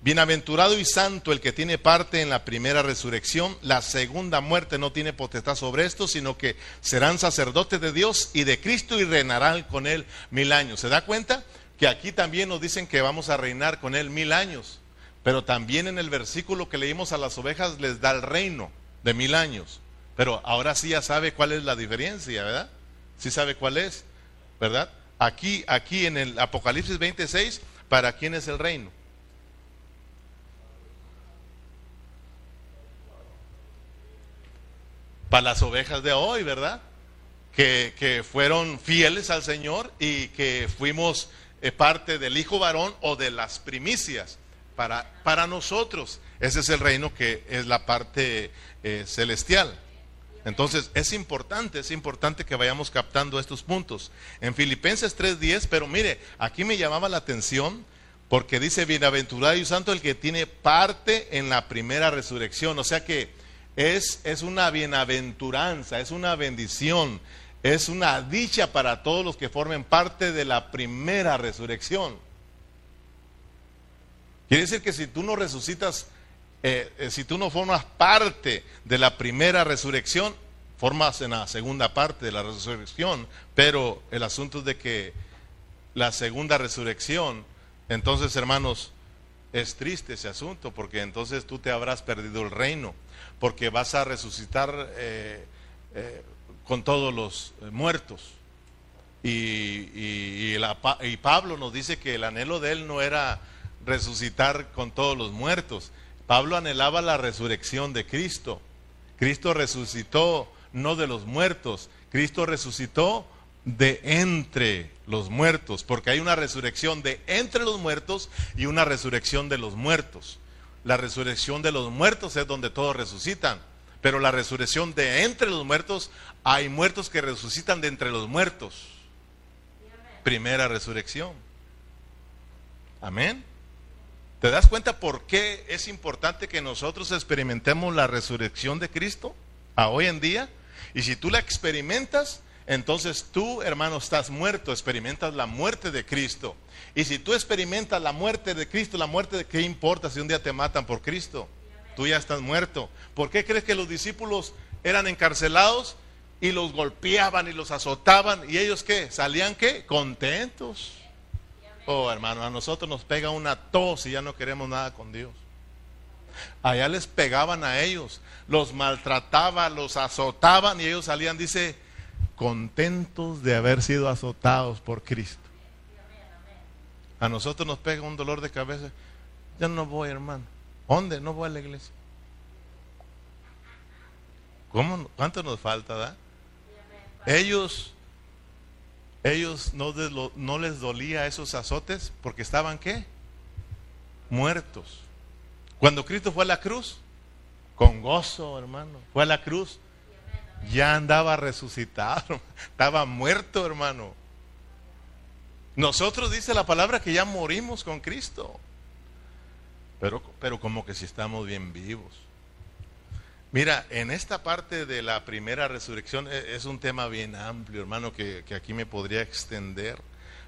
Speaker 1: Bienaventurado y santo el que tiene parte en la primera resurrección. La segunda muerte no tiene potestad sobre esto, sino que serán sacerdotes de Dios y de Cristo y reinarán con él mil años. ¿Se da cuenta? Que aquí también nos dicen que vamos a reinar con él mil años. Pero también en el versículo que leímos a las ovejas les da el reino de mil años. Pero ahora sí ya sabe cuál es la diferencia, ¿verdad? Sí sabe cuál es, ¿verdad? Aquí, aquí en el Apocalipsis 26, ¿para quién es el reino? Para las ovejas de hoy, ¿verdad? Que, que fueron fieles al Señor y que fuimos eh, parte del Hijo varón o de las primicias. Para, para nosotros, ese es el reino que es la parte eh, celestial. Entonces es importante, es importante que vayamos captando estos puntos. En Filipenses 3:10, pero mire, aquí me llamaba la atención porque dice, bienaventurado y santo el que tiene parte en la primera resurrección. O sea que es, es una bienaventuranza, es una bendición, es una dicha para todos los que formen parte de la primera resurrección. Quiere decir que si tú no resucitas eh, eh, si tú no formas parte de la primera resurrección, formas en la segunda parte de la resurrección, pero el asunto es de que la segunda resurrección, entonces hermanos, es triste ese asunto, porque entonces tú te habrás perdido el reino, porque vas a resucitar eh, con todos los muertos. y, Pablo nos dice que el anhelo de él no era resucitar con todos los muertos, Pablo anhelaba la resurrección de Cristo. Cristo resucitó no de los muertos, Cristo resucitó de entre los muertos, porque hay una resurrección de entre los muertos y una resurrección de los muertos. La resurrección de los muertos es donde todos resucitan, pero la resurrección de entre los muertos, hay muertos que resucitan de entre los muertos. Primera resurrección. Amén. ¿Te das cuenta por qué es importante que nosotros experimentemos la resurrección de Cristo a hoy en día? Y si tú la experimentas, entonces tú, hermano, estás muerto, experimentas la muerte de Cristo. Y si tú experimentas la muerte de Cristo, la muerte de qué importa si un día te matan por Cristo? Tú ya estás muerto. ¿Por qué crees que los discípulos eran encarcelados y los golpeaban y los azotaban y ellos qué? ¿Salían qué? Contentos. Oh, hermano, a nosotros nos pega una tos y ya no queremos nada con Dios. Allá les pegaban a ellos, los maltrataban, los azotaban y ellos salían, dice, contentos de haber sido azotados por Cristo. A nosotros nos pega un dolor de cabeza. Ya no voy, hermano. ¿Dónde? No voy a la iglesia. ¿Cuánto nos falta, da? Ellos ellos no, les dolía esos azotes porque estaban qué? muertos. Cuando Cristo fue a la cruz, con gozo, hermano, fue a la cruz, ya andaba resucitado, estaba muerto, hermano. Nosotros dice la palabra que ya morimos con Cristo, pero, pero como que si estamos bien vivos. Mira, en esta parte de la primera resurrección e, es un tema bien amplio, hermano, que, que aquí me podría extender.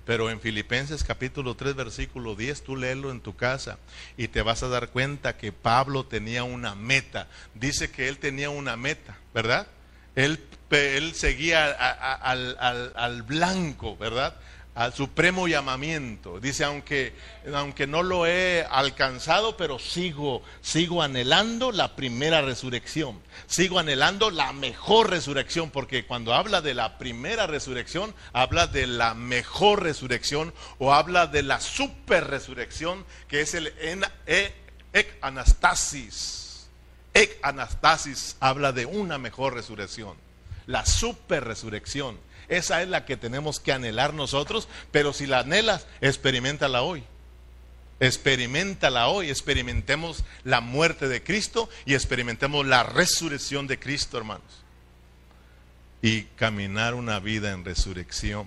Speaker 1: Pero en Filipenses capítulo 3, versículo 10, tú léelo en tu casa y te vas a dar cuenta que Pablo tenía una meta. Dice que él tenía una meta, ¿verdad? Él, él seguía al, al, al blanco, ¿verdad? Al supremo llamamiento. Dice, aunque, aunque no lo he alcanzado, pero sigo, sigo anhelando la primera resurrección. Sigo anhelando la mejor resurrección, porque cuando habla de la primera resurrección, habla de la mejor resurrección o habla de la super resurrección, que es el e, ek anastasis. Ek anastasis habla de una mejor resurrección, la super resurrección. Esa es la que tenemos que anhelar nosotros, pero si la anhelas, experimentala hoy. Experimentala hoy, experimentemos la muerte de Cristo y experimentemos la resurrección de Cristo, hermanos. Y caminar una vida en resurrección.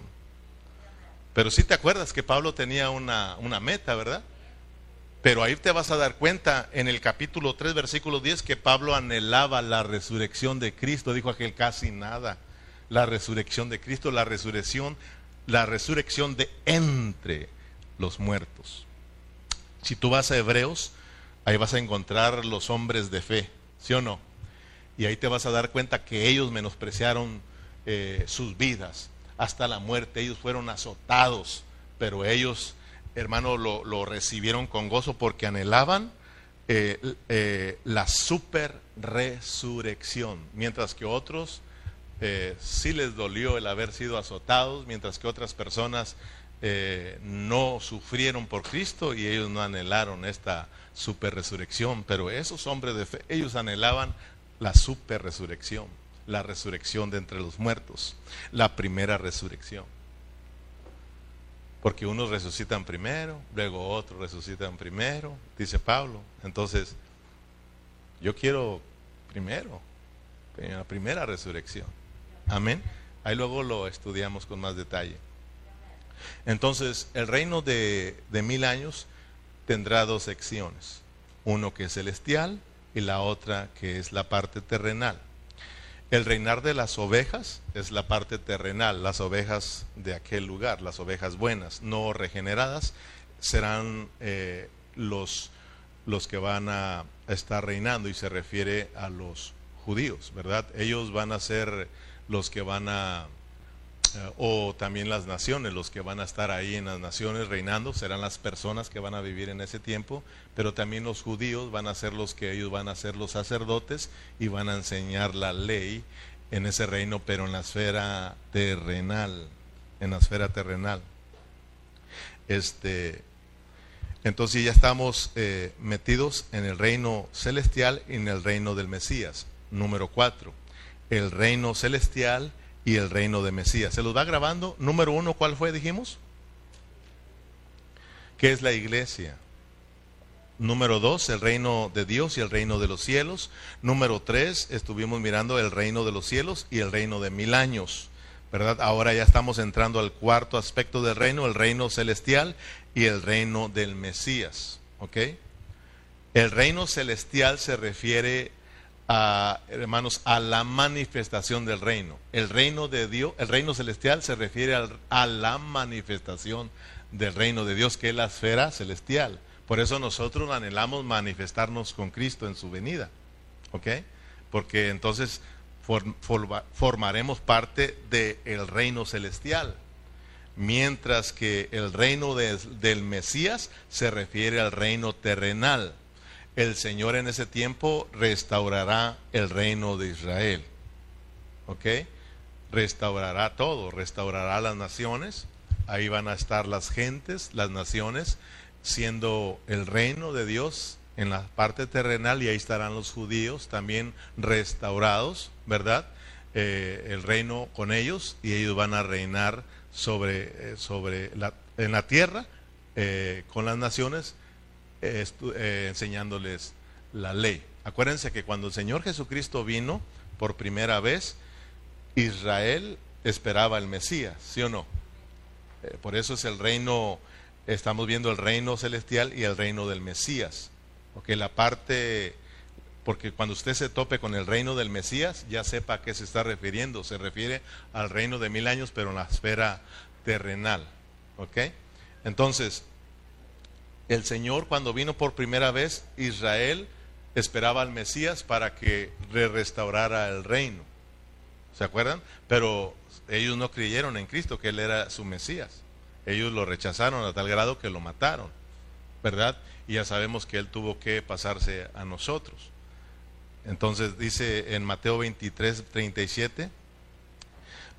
Speaker 1: Pero si te acuerdas que Pablo tenía una, una meta, ¿verdad? Pero ahí te vas a dar cuenta en el capítulo 3, versículo 10, que Pablo anhelaba la resurrección de Cristo. Dijo aquel casi nada la resurrección de Cristo, la resurrección, la resurrección de entre los muertos. Si tú vas a Hebreos, ahí vas a encontrar los hombres de fe, ¿sí o no? Y ahí te vas a dar cuenta que ellos menospreciaron eh, sus vidas hasta la muerte, ellos fueron azotados, pero ellos, hermano, lo, recibieron con gozo porque anhelaban eh, eh, la super resurrección, mientras que otros eh, sí les dolió el haber sido azotados, mientras que otras personas eh, no sufrieron por Cristo y ellos no anhelaron esta super resurrección. Pero esos hombres de fe, ellos anhelaban la super resurrección, la resurrección de entre los muertos, la primera resurrección. Porque unos resucitan primero, luego otros resucitan primero, dice Pablo. Entonces, yo quiero primero, la primera resurrección. Amén. Ahí luego lo estudiamos con más detalle. Entonces, el reino de, mil años tendrá dos secciones. Uno que es celestial y la otra que es la parte terrenal. El reinar de las ovejas es la parte terrenal, las ovejas de aquel lugar, las ovejas buenas, no regeneradas, serán eh, los, los que van a estar reinando y se refiere a los judíos, ¿verdad? Ellos van a ser los que van a, eh, o también las naciones, los que van a estar ahí en las naciones reinando, serán las personas que van a vivir en ese tiempo, pero también los judíos van a ser los que ellos van a ser los sacerdotes y van a enseñar la ley en ese reino, pero en la esfera terrenal, en la esfera terrenal. Este, entonces ya estamos eh, metidos en el reino celestial y en el reino del Mesías. Número cuatro el reino celestial y el reino de Mesías. ¿Se los va grabando? Número uno, ¿cuál fue, dijimos? ¿Qué es la iglesia? Número dos, el reino de Dios y el reino de los cielos. Número tres, estuvimos mirando el reino de los cielos y el reino de mil años. ¿Verdad? Ahora ya estamos entrando al cuarto aspecto del reino, el reino celestial y el reino del Mesías. ¿Ok? El reino celestial se refiere hermanos, a la manifestación del reino. El reino de Dios, el reino celestial se refiere a la manifestación del reino de Dios, que es la esfera celestial. Por eso nosotros anhelamos manifestarnos con Cristo en su venida. ¿Ok? Porque entonces formaremos parte del reino celestial. Mientras que el reino del Mesías se refiere al reino terrenal el Señor en ese tiempo restaurará el reino de Israel. ¿Ok? Restaurará todo, restaurará las naciones. Ahí van a estar las gentes, las naciones, siendo el reino de Dios en la parte terrenal y ahí estarán los judíos también restaurados, ¿verdad? Eh, el reino con ellos y ellos van a reinar sobre, eh, sobre la, en la tierra eh, con las naciones eh, enseñándoles la ley. Acuérdense que cuando el Señor Jesucristo vino por primera vez, Israel esperaba el Mesías, ¿sí o no? Eh, por eso es el reino, estamos viendo el reino celestial y el reino del Mesías. Porque la parte, porque cuando usted se tope con el reino del Mesías, ya sepa a qué se está refiriendo. Se refiere al reino de mil años, pero en la esfera terrenal. Entonces, el Señor cuando vino por primera vez, Israel esperaba al Mesías para que restaurara el reino. ¿Se acuerdan? Pero ellos no creyeron en Cristo, que Él era su Mesías. Ellos lo rechazaron a tal grado que lo mataron, ¿verdad? Y ya sabemos que Él tuvo que pasarse a nosotros. Entonces dice en Mateo 23, 37,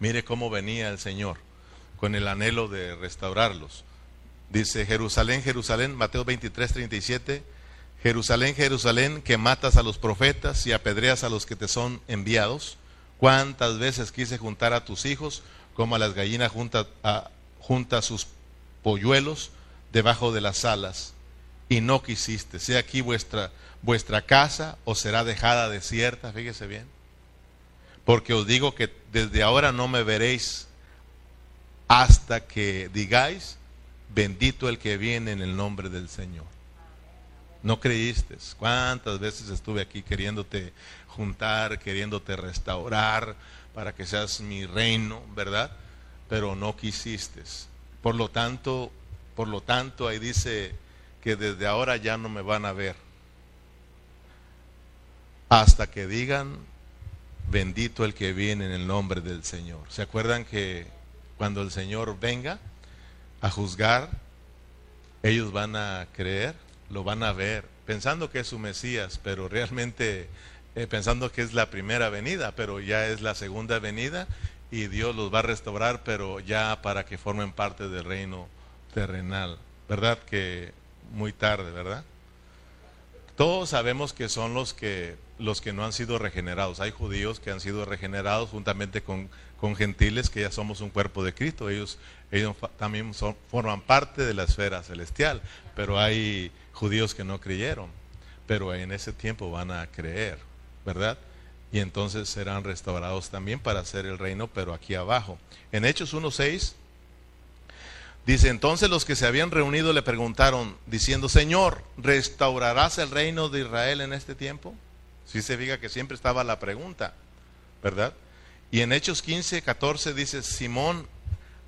Speaker 1: mire cómo venía el Señor con el anhelo de restaurarlos. Dice Jerusalén, Jerusalén, Mateo 23, 37, Jerusalén, Jerusalén, que matas a los profetas y apedreas a los que te son enviados. ¿Cuántas veces quise juntar a tus hijos como a las gallinas junta, a, junta sus polluelos debajo de las alas? Y no quisiste. Sea aquí vuestra, vuestra casa o será dejada desierta. Fíjese bien. Porque os digo que desde ahora no me veréis hasta que digáis, bendito el que viene en el nombre del Señor. No creíste. ¿Cuántas veces estuve aquí queriéndote juntar, queriéndote restaurar para que seas mi reino, ¿verdad? Pero no quisiste. Por lo tanto, por lo tanto ahí dice que desde ahora ya no me van a ver. Hasta que digan, bendito el que viene en el nombre del Señor. ¿Se acuerdan que cuando el Señor venga a juzgar, ellos van a creer? lo van a ver, pensando que es su Mesías, pero realmente eh, pensando que es la primera venida, pero ya es la segunda venida y Dios los va a restaurar, pero ya para que formen parte del reino terrenal. ¿Verdad que muy tarde, verdad? Todos sabemos que son los que los que no han sido regenerados. Hay judíos que han sido regenerados juntamente con, con gentiles que ya somos un cuerpo de Cristo. Ellos, ellos también forman parte de la esfera celestial, pero hay judíos que no creyeron, pero en ese tiempo van a creer, ¿verdad? Y entonces serán restaurados también para hacer el reino, pero aquí abajo. En Hechos 1.6 dice, entonces los que se habían reunido le preguntaron, diciendo, Señor, ¿restaurarás el reino de Israel en este tiempo? Si se fija que siempre estaba la pregunta, ¿verdad? Y en Hechos 15, 14 dice, Simón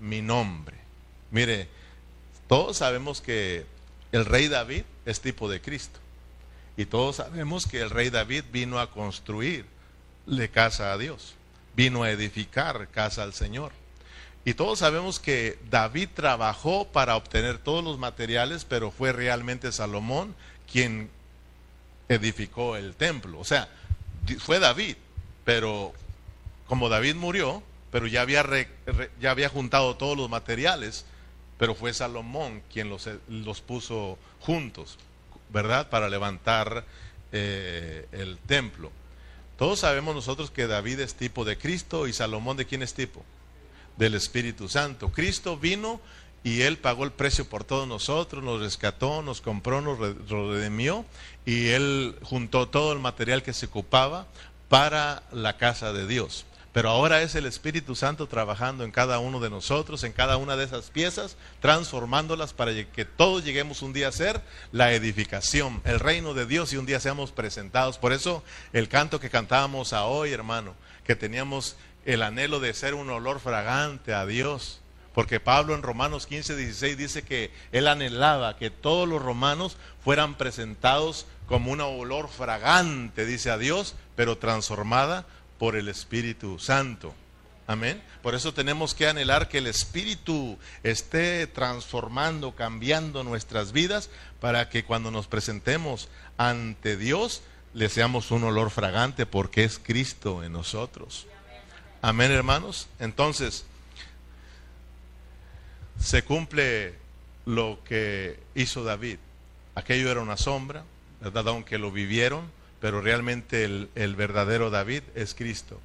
Speaker 1: mi nombre. Mire, todos sabemos que el rey David es tipo de Cristo. Y todos sabemos que el rey David vino a construirle casa a Dios, vino a edificar casa al Señor. Y todos sabemos que David trabajó para obtener todos los materiales, pero fue realmente Salomón quien edificó el templo. O sea, fue David, pero como David murió, pero ya había, ya había juntado todos los materiales, pero fue Salomón quien los, los puso juntos, ¿verdad? Para levantar eh, el templo. Todos sabemos nosotros que David es tipo de Cristo y Salomón de quién es tipo? Del Espíritu Santo. Cristo vino y Él pagó el precio por todos nosotros, nos rescató, nos compró, nos redimió y Él juntó todo el material que se ocupaba para la casa de Dios. Pero ahora es el Espíritu Santo trabajando en cada uno de nosotros, en cada una de esas piezas, transformándolas para que todos lleguemos un día a ser la edificación, el reino de Dios y un día seamos presentados. Por eso el canto que cantábamos a hoy, hermano, que teníamos el anhelo de ser un olor fragante a Dios. Porque Pablo en Romanos 15, 16 dice que él anhelaba que todos los romanos fueran presentados como un olor fragante, dice a Dios, pero transformada por el Espíritu Santo. Amén. Por eso tenemos que anhelar que el Espíritu esté transformando, cambiando nuestras vidas para que cuando nos presentemos ante Dios le seamos un olor fragante porque es Cristo en nosotros. Amén, hermanos. Entonces, se cumple lo que hizo David. Aquello era una sombra, ¿verdad? Aunque lo vivieron, pero realmente el, verdadero David es Cristo,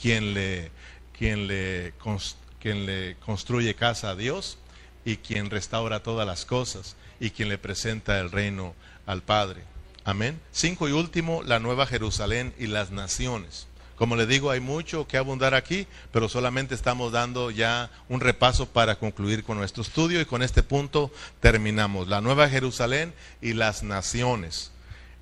Speaker 1: quien le, quien, le, quien le construye casa a Dios y quien restaura todas las cosas y quien le presenta el reino al Padre. Amén. Cinco y último, la nueva Jerusalén y las naciones. Como le digo, hay mucho que abundar aquí, pero solamente estamos dando ya un repaso para concluir con nuestro estudio y con este punto terminamos. La Nueva Jerusalén y las naciones.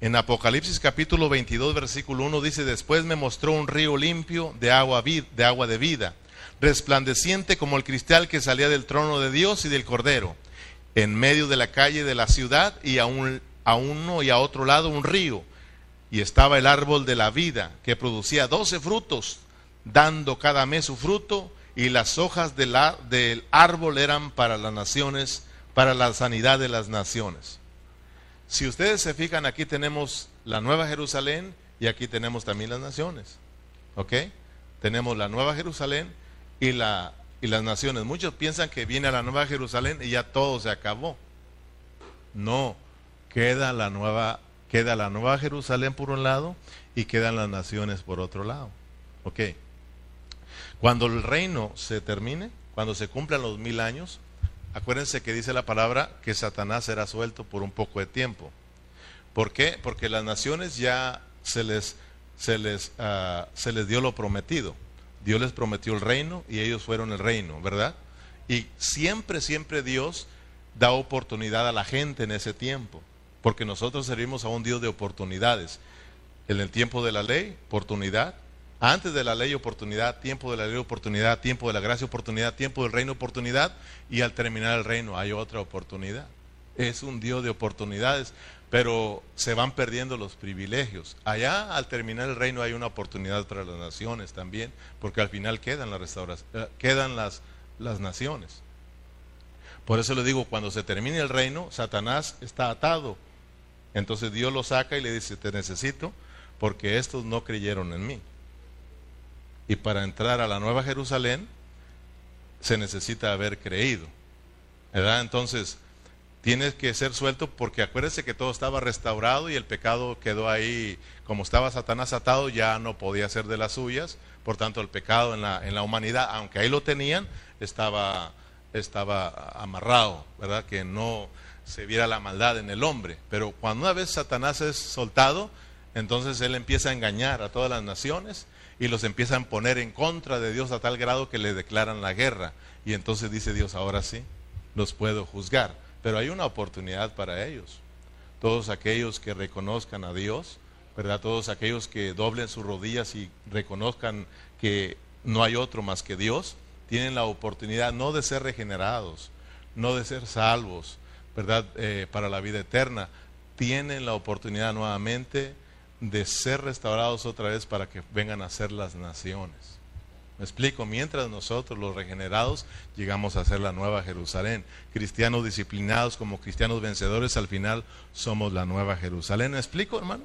Speaker 1: En Apocalipsis capítulo 22, versículo 1 dice, después me mostró un río limpio de agua, de agua de vida, resplandeciente como el cristal que salía del trono de Dios y del Cordero, en medio de la calle de la ciudad y a, un, a uno y a otro lado un río y estaba el árbol de la vida, que producía doce frutos, dando cada mes su fruto, y las hojas del, del árbol eran para las naciones, para la sanidad de las naciones. Si ustedes se fijan, aquí tenemos la Nueva Jerusalén y aquí tenemos también las naciones. ¿Ok? Tenemos la Nueva Jerusalén y, la, y las naciones. Muchos piensan que viene la Nueva Jerusalén y ya todo se acabó. No, queda la Nueva Queda la Nueva Jerusalén por un lado y quedan las naciones por otro lado. Ok. Cuando el reino se termine, cuando se cumplan los mil años, acuérdense que dice la palabra que Satanás será suelto por un poco de tiempo. ¿Por qué? Porque las naciones ya se les, se les, ah, se les dio lo prometido. Dios les prometió el reino y ellos fueron el reino, ¿verdad? Y siempre, siempre Dios da oportunidad a la gente en ese tiempo porque nosotros servimos a un Dios de oportunidades. En el tiempo de la ley, oportunidad. Antes de la ley, oportunidad. Tiempo de la ley, oportunidad. Tiempo de la gracia, oportunidad. Tiempo del reino, oportunidad. Y al terminar el reino hay otra oportunidad. Es un Dios de oportunidades, pero se van perdiendo los privilegios. Allá, al terminar el reino, hay una oportunidad para las naciones también, porque al final quedan las eh, las naciones. Por eso le digo, cuando se termine el reino, Satanás está atado entonces Dios lo saca y le dice, te necesito porque estos no creyeron en mí. Y para entrar a la Nueva Jerusalén se necesita haber creído. ¿Verdad? Entonces, tienes que ser suelto porque acuérdese que todo estaba restaurado y el pecado quedó ahí, como estaba Satanás atado, ya no podía ser de las suyas. Por tanto, el pecado en la, en la humanidad, aunque ahí lo tenían, estaba, estaba amarrado, ¿verdad? Que no, se viera la maldad en el hombre. Pero cuando una vez Satanás es soltado, entonces él empieza a engañar a todas las naciones y los empieza a poner en contra de Dios a tal grado que le declaran la guerra. Y entonces dice Dios, ahora sí, los puedo juzgar. Pero hay una oportunidad para ellos. Todos aquellos que reconozcan a Dios, ¿verdad? Todos aquellos que doblen sus rodillas y reconozcan que no hay otro más que Dios, tienen la oportunidad no de ser regenerados, no de ser salvos, ¿verdad? Eh, para la vida eterna, tienen la oportunidad nuevamente de ser restaurados otra vez para que vengan a ser las naciones. Me explico, mientras nosotros los regenerados llegamos a ser la nueva Jerusalén, cristianos disciplinados como cristianos vencedores, al final somos la nueva Jerusalén. ¿Me explico, hermano?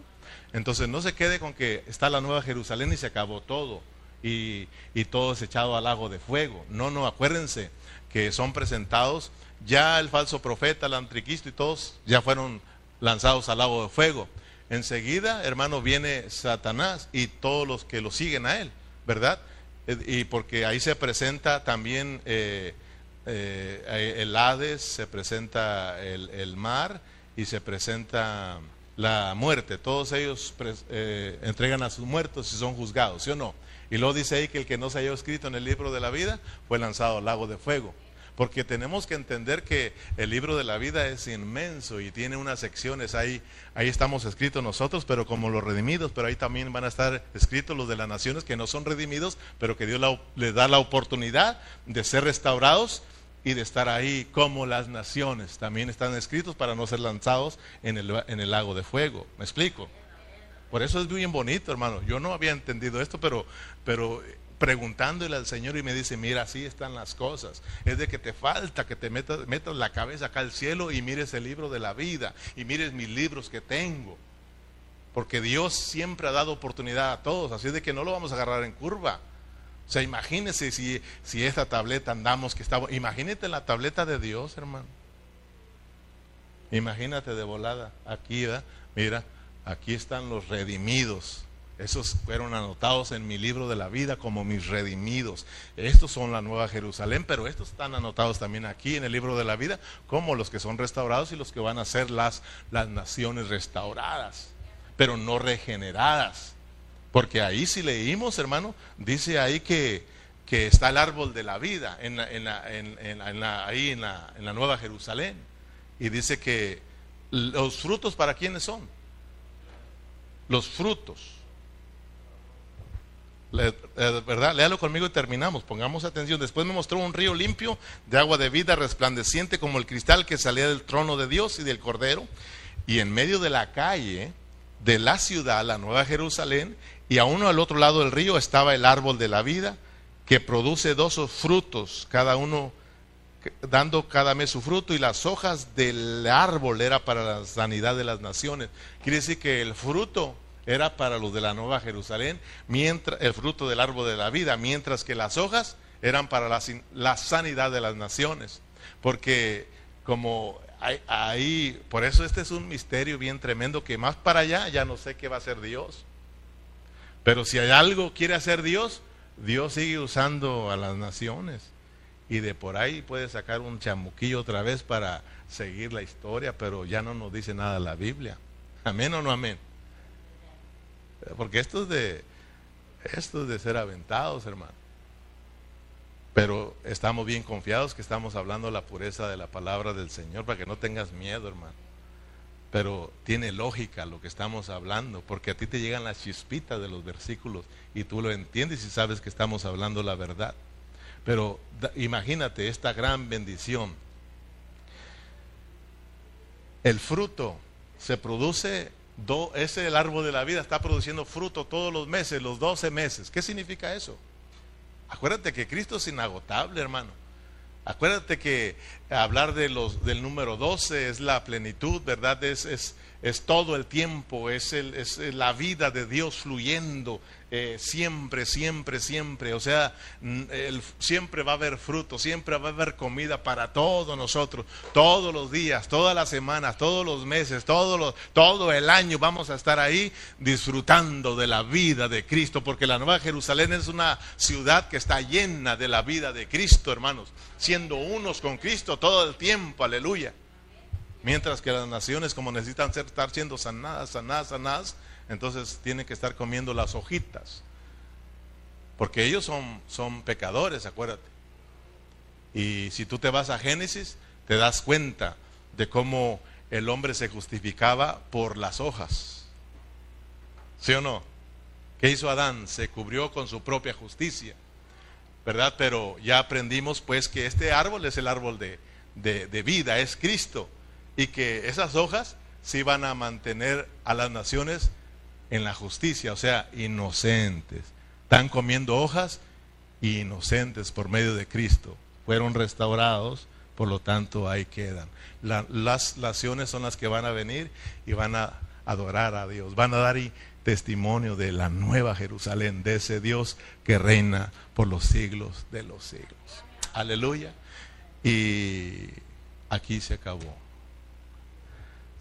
Speaker 1: Entonces no se quede con que está la nueva Jerusalén y se acabó todo y, y todo es echado al lago de fuego. No, no, acuérdense que son presentados ya el falso profeta, el anticristo y todos ya fueron lanzados al lago de fuego. Enseguida, hermano, viene Satanás y todos los que lo siguen a él, ¿verdad? Eh, y porque ahí se presenta también eh, eh, el Hades, se presenta el, mar y se presenta la muerte. Todos ellos entregan a sus muertos y son juzgados, ¿sí o no? Y luego dice ahí que el que no se haya escrito en el libro de la vida fue lanzado al lago de fuego. Porque tenemos que entender que el libro de la vida es inmenso y tiene unas secciones ahí. Ahí estamos escritos nosotros, pero como los redimidos, pero ahí también van a estar escritos los de las naciones que no son redimidos, pero que Dios les da la oportunidad de ser restaurados y de estar ahí como las naciones. También están escritos para no ser lanzados en el, en el lago de fuego. ¿Me explico? Por eso es bien bonito, hermano. Yo no había entendido esto, pero, pero preguntándole al Señor y me dice, mira, así están las cosas. Es de que te falta que te metas, metas la cabeza acá al cielo y mires el libro de la vida y mires mis libros que tengo. Porque Dios siempre ha dado oportunidad a todos, así de que no lo vamos a agarrar en curva. O sea, imagínese si, esta tableta andamos que estaba, imagínate la tableta de Dios, hermano. Imagínate de volada, aquí, mira, aquí están los redimidos. Esos fueron anotados en mi libro de la vida como mis redimidos. Estos son la nueva Jerusalén, pero estos están anotados también aquí en el libro de la vida como los que son restaurados y los que van a ser las, las naciones restauradas, pero no regeneradas. Porque ahí si leímos, hermano, dice ahí que, que está el árbol de la vida en en ahí en la, en la Nueva Jerusalén. Y dice que los frutos para quiénes son. Los frutos. ¿Verdad? Léalo conmigo y terminamos. Pongamos atención. Después me mostró un río limpio de agua de vida, resplandeciente como el cristal que salía del trono de Dios y del Cordero. Y en medio de la calle de la ciudad, la Nueva Jerusalén, y a uno al otro lado del río estaba el árbol de la vida, que produce dos frutos, cada uno dando cada mes su fruto y las hojas del árbol era para la sanidad de las naciones. Quiere decir que el fruto era para los de la Nueva Jerusalén, mientras el fruto del árbol de la vida, mientras que las hojas eran para la, la sanidad de las naciones. Porque como ahí, por eso este es un misterio bien tremendo que más para allá ya no sé qué va a hacer Dios. Pero si hay algo quiere hacer Dios, Dios sigue usando a las naciones y de por ahí puede sacar un chamuquillo otra vez para seguir la historia, pero ya no nos dice nada la Biblia. Amén o no amén. Porque esto es de de ser aventados, hermano. Pero estamos bien confiados que estamos hablando la pureza de la palabra del Señor para que no tengas miedo, hermano. Pero tiene lógica lo que estamos hablando, porque a ti te llegan las chispitas de los versículos y tú lo entiendes y sabes que estamos hablando la verdad. Pero imagínate esta gran bendición. El fruto se produce, ese el árbol de la vida está produciendo fruto todos los meses, los 12 meses. ¿Qué significa eso? Acuérdate que Cristo es inagotable, hermano. Acuérdate que hablar de los, del número 12 es la plenitud, ¿verdad? Es, es, es todo el tiempo, es, el, es la vida de Dios fluyendo eh, siempre, siempre, siempre. O sea, siempre va a haber fruto, siempre va a haber comida para todos nosotros, todos los días, todas las semanas, todos los meses, todo, todo el año vamos a estar ahí disfrutando de la vida de Cristo, porque la Nueva Jerusalén es una ciudad que está llena de la vida de Cristo, hermanos, siendo unos con Cristo todo el tiempo, aleluya. Mientras que las naciones como necesitan ser, estar siendo sanadas, sanadas, sanadas, entonces tienen que estar comiendo las hojitas. Porque ellos son, son pecadores, acuérdate. Y si tú te vas a Génesis, te das cuenta de cómo el hombre se justificaba por las hojas. ¿Sí o no? ¿Qué hizo Adán? Se cubrió con su propia justicia. ¿Verdad? Pero ya aprendimos pues que este árbol es el árbol de, de, de vida, es Cristo y que esas hojas se van a mantener a las naciones en la justicia, o sea, inocentes. Están comiendo hojas inocentes por medio de Cristo. Fueron restaurados, por lo tanto ahí quedan. las naciones son las que van a venir y van a adorar a Dios, van a dar testimonio de la nueva Jerusalén, de ese Dios que reina por los siglos de los siglos. Aleluya. Y aquí se acabó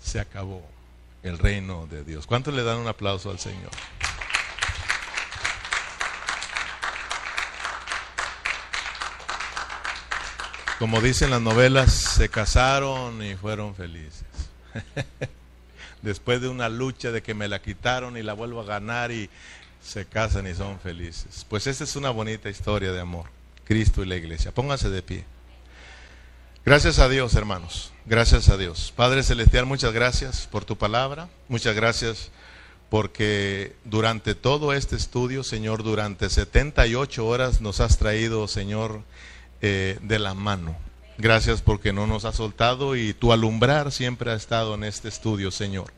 Speaker 1: se acabó el reino de Dios. ¿Cuántos le dan un aplauso al Señor? Como dicen las novelas, se casaron y fueron felices. Después de una lucha de que me la quitaron y la vuelvo a ganar y se casan y son felices. Pues esta es una bonita historia de amor. Cristo y la iglesia. Pónganse de pie. Gracias a Dios, hermanos. Gracias a Dios. Padre Celestial, muchas gracias por tu palabra. Muchas gracias porque durante todo este estudio, Señor, durante 78 horas nos has traído, Señor, eh, de la mano. Gracias porque no nos has soltado y tu alumbrar siempre ha estado en este estudio, Señor.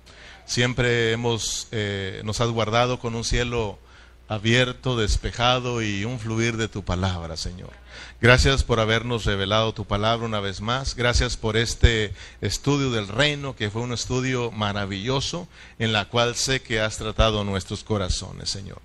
Speaker 1: Siempre hemos, eh, nos has guardado con un cielo abierto, despejado y un fluir de tu palabra, Señor. Gracias por habernos revelado tu palabra una vez más. Gracias por este estudio del reino, que fue un estudio maravilloso en la cual sé que has tratado nuestros corazones, Señor.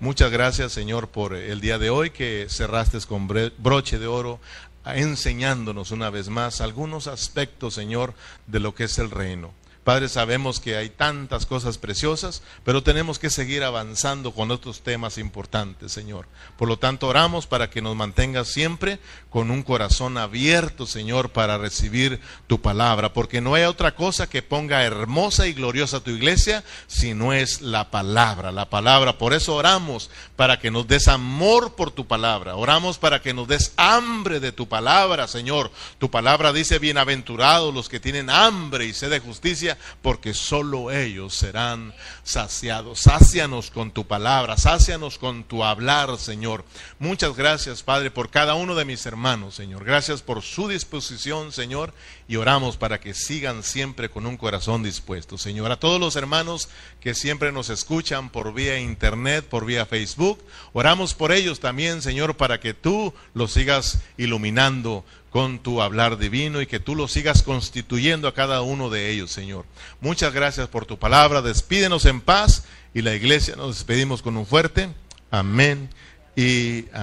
Speaker 1: Muchas gracias, Señor, por el día de hoy que cerraste con broche de oro enseñándonos una vez más algunos aspectos, Señor, de lo que es el reino. Padre, sabemos que hay tantas cosas preciosas, pero tenemos que seguir avanzando con otros temas importantes, Señor. Por lo tanto, oramos para que nos mantengas siempre con un corazón abierto, Señor, para recibir tu palabra, porque no hay otra cosa que ponga hermosa y gloriosa tu iglesia si no es la palabra, la palabra. Por eso oramos para que nos des amor por tu palabra, oramos para que nos des hambre de tu palabra, Señor. Tu palabra dice, bienaventurados los que tienen hambre y sed de justicia porque solo ellos serán saciados. Sácianos con tu palabra, sácianos con tu hablar, Señor. Muchas gracias, Padre, por cada uno de mis hermanos, Señor. Gracias por su disposición, Señor, y oramos para que sigan siempre con un corazón dispuesto, Señor. A todos los hermanos que siempre nos escuchan por vía internet, por vía Facebook, oramos por ellos también, Señor, para que tú los sigas iluminando con tu hablar divino y que tú lo sigas constituyendo a cada uno de ellos, Señor. Muchas gracias por tu palabra. Despídenos en paz y la iglesia nos despedimos con un fuerte amén y amén.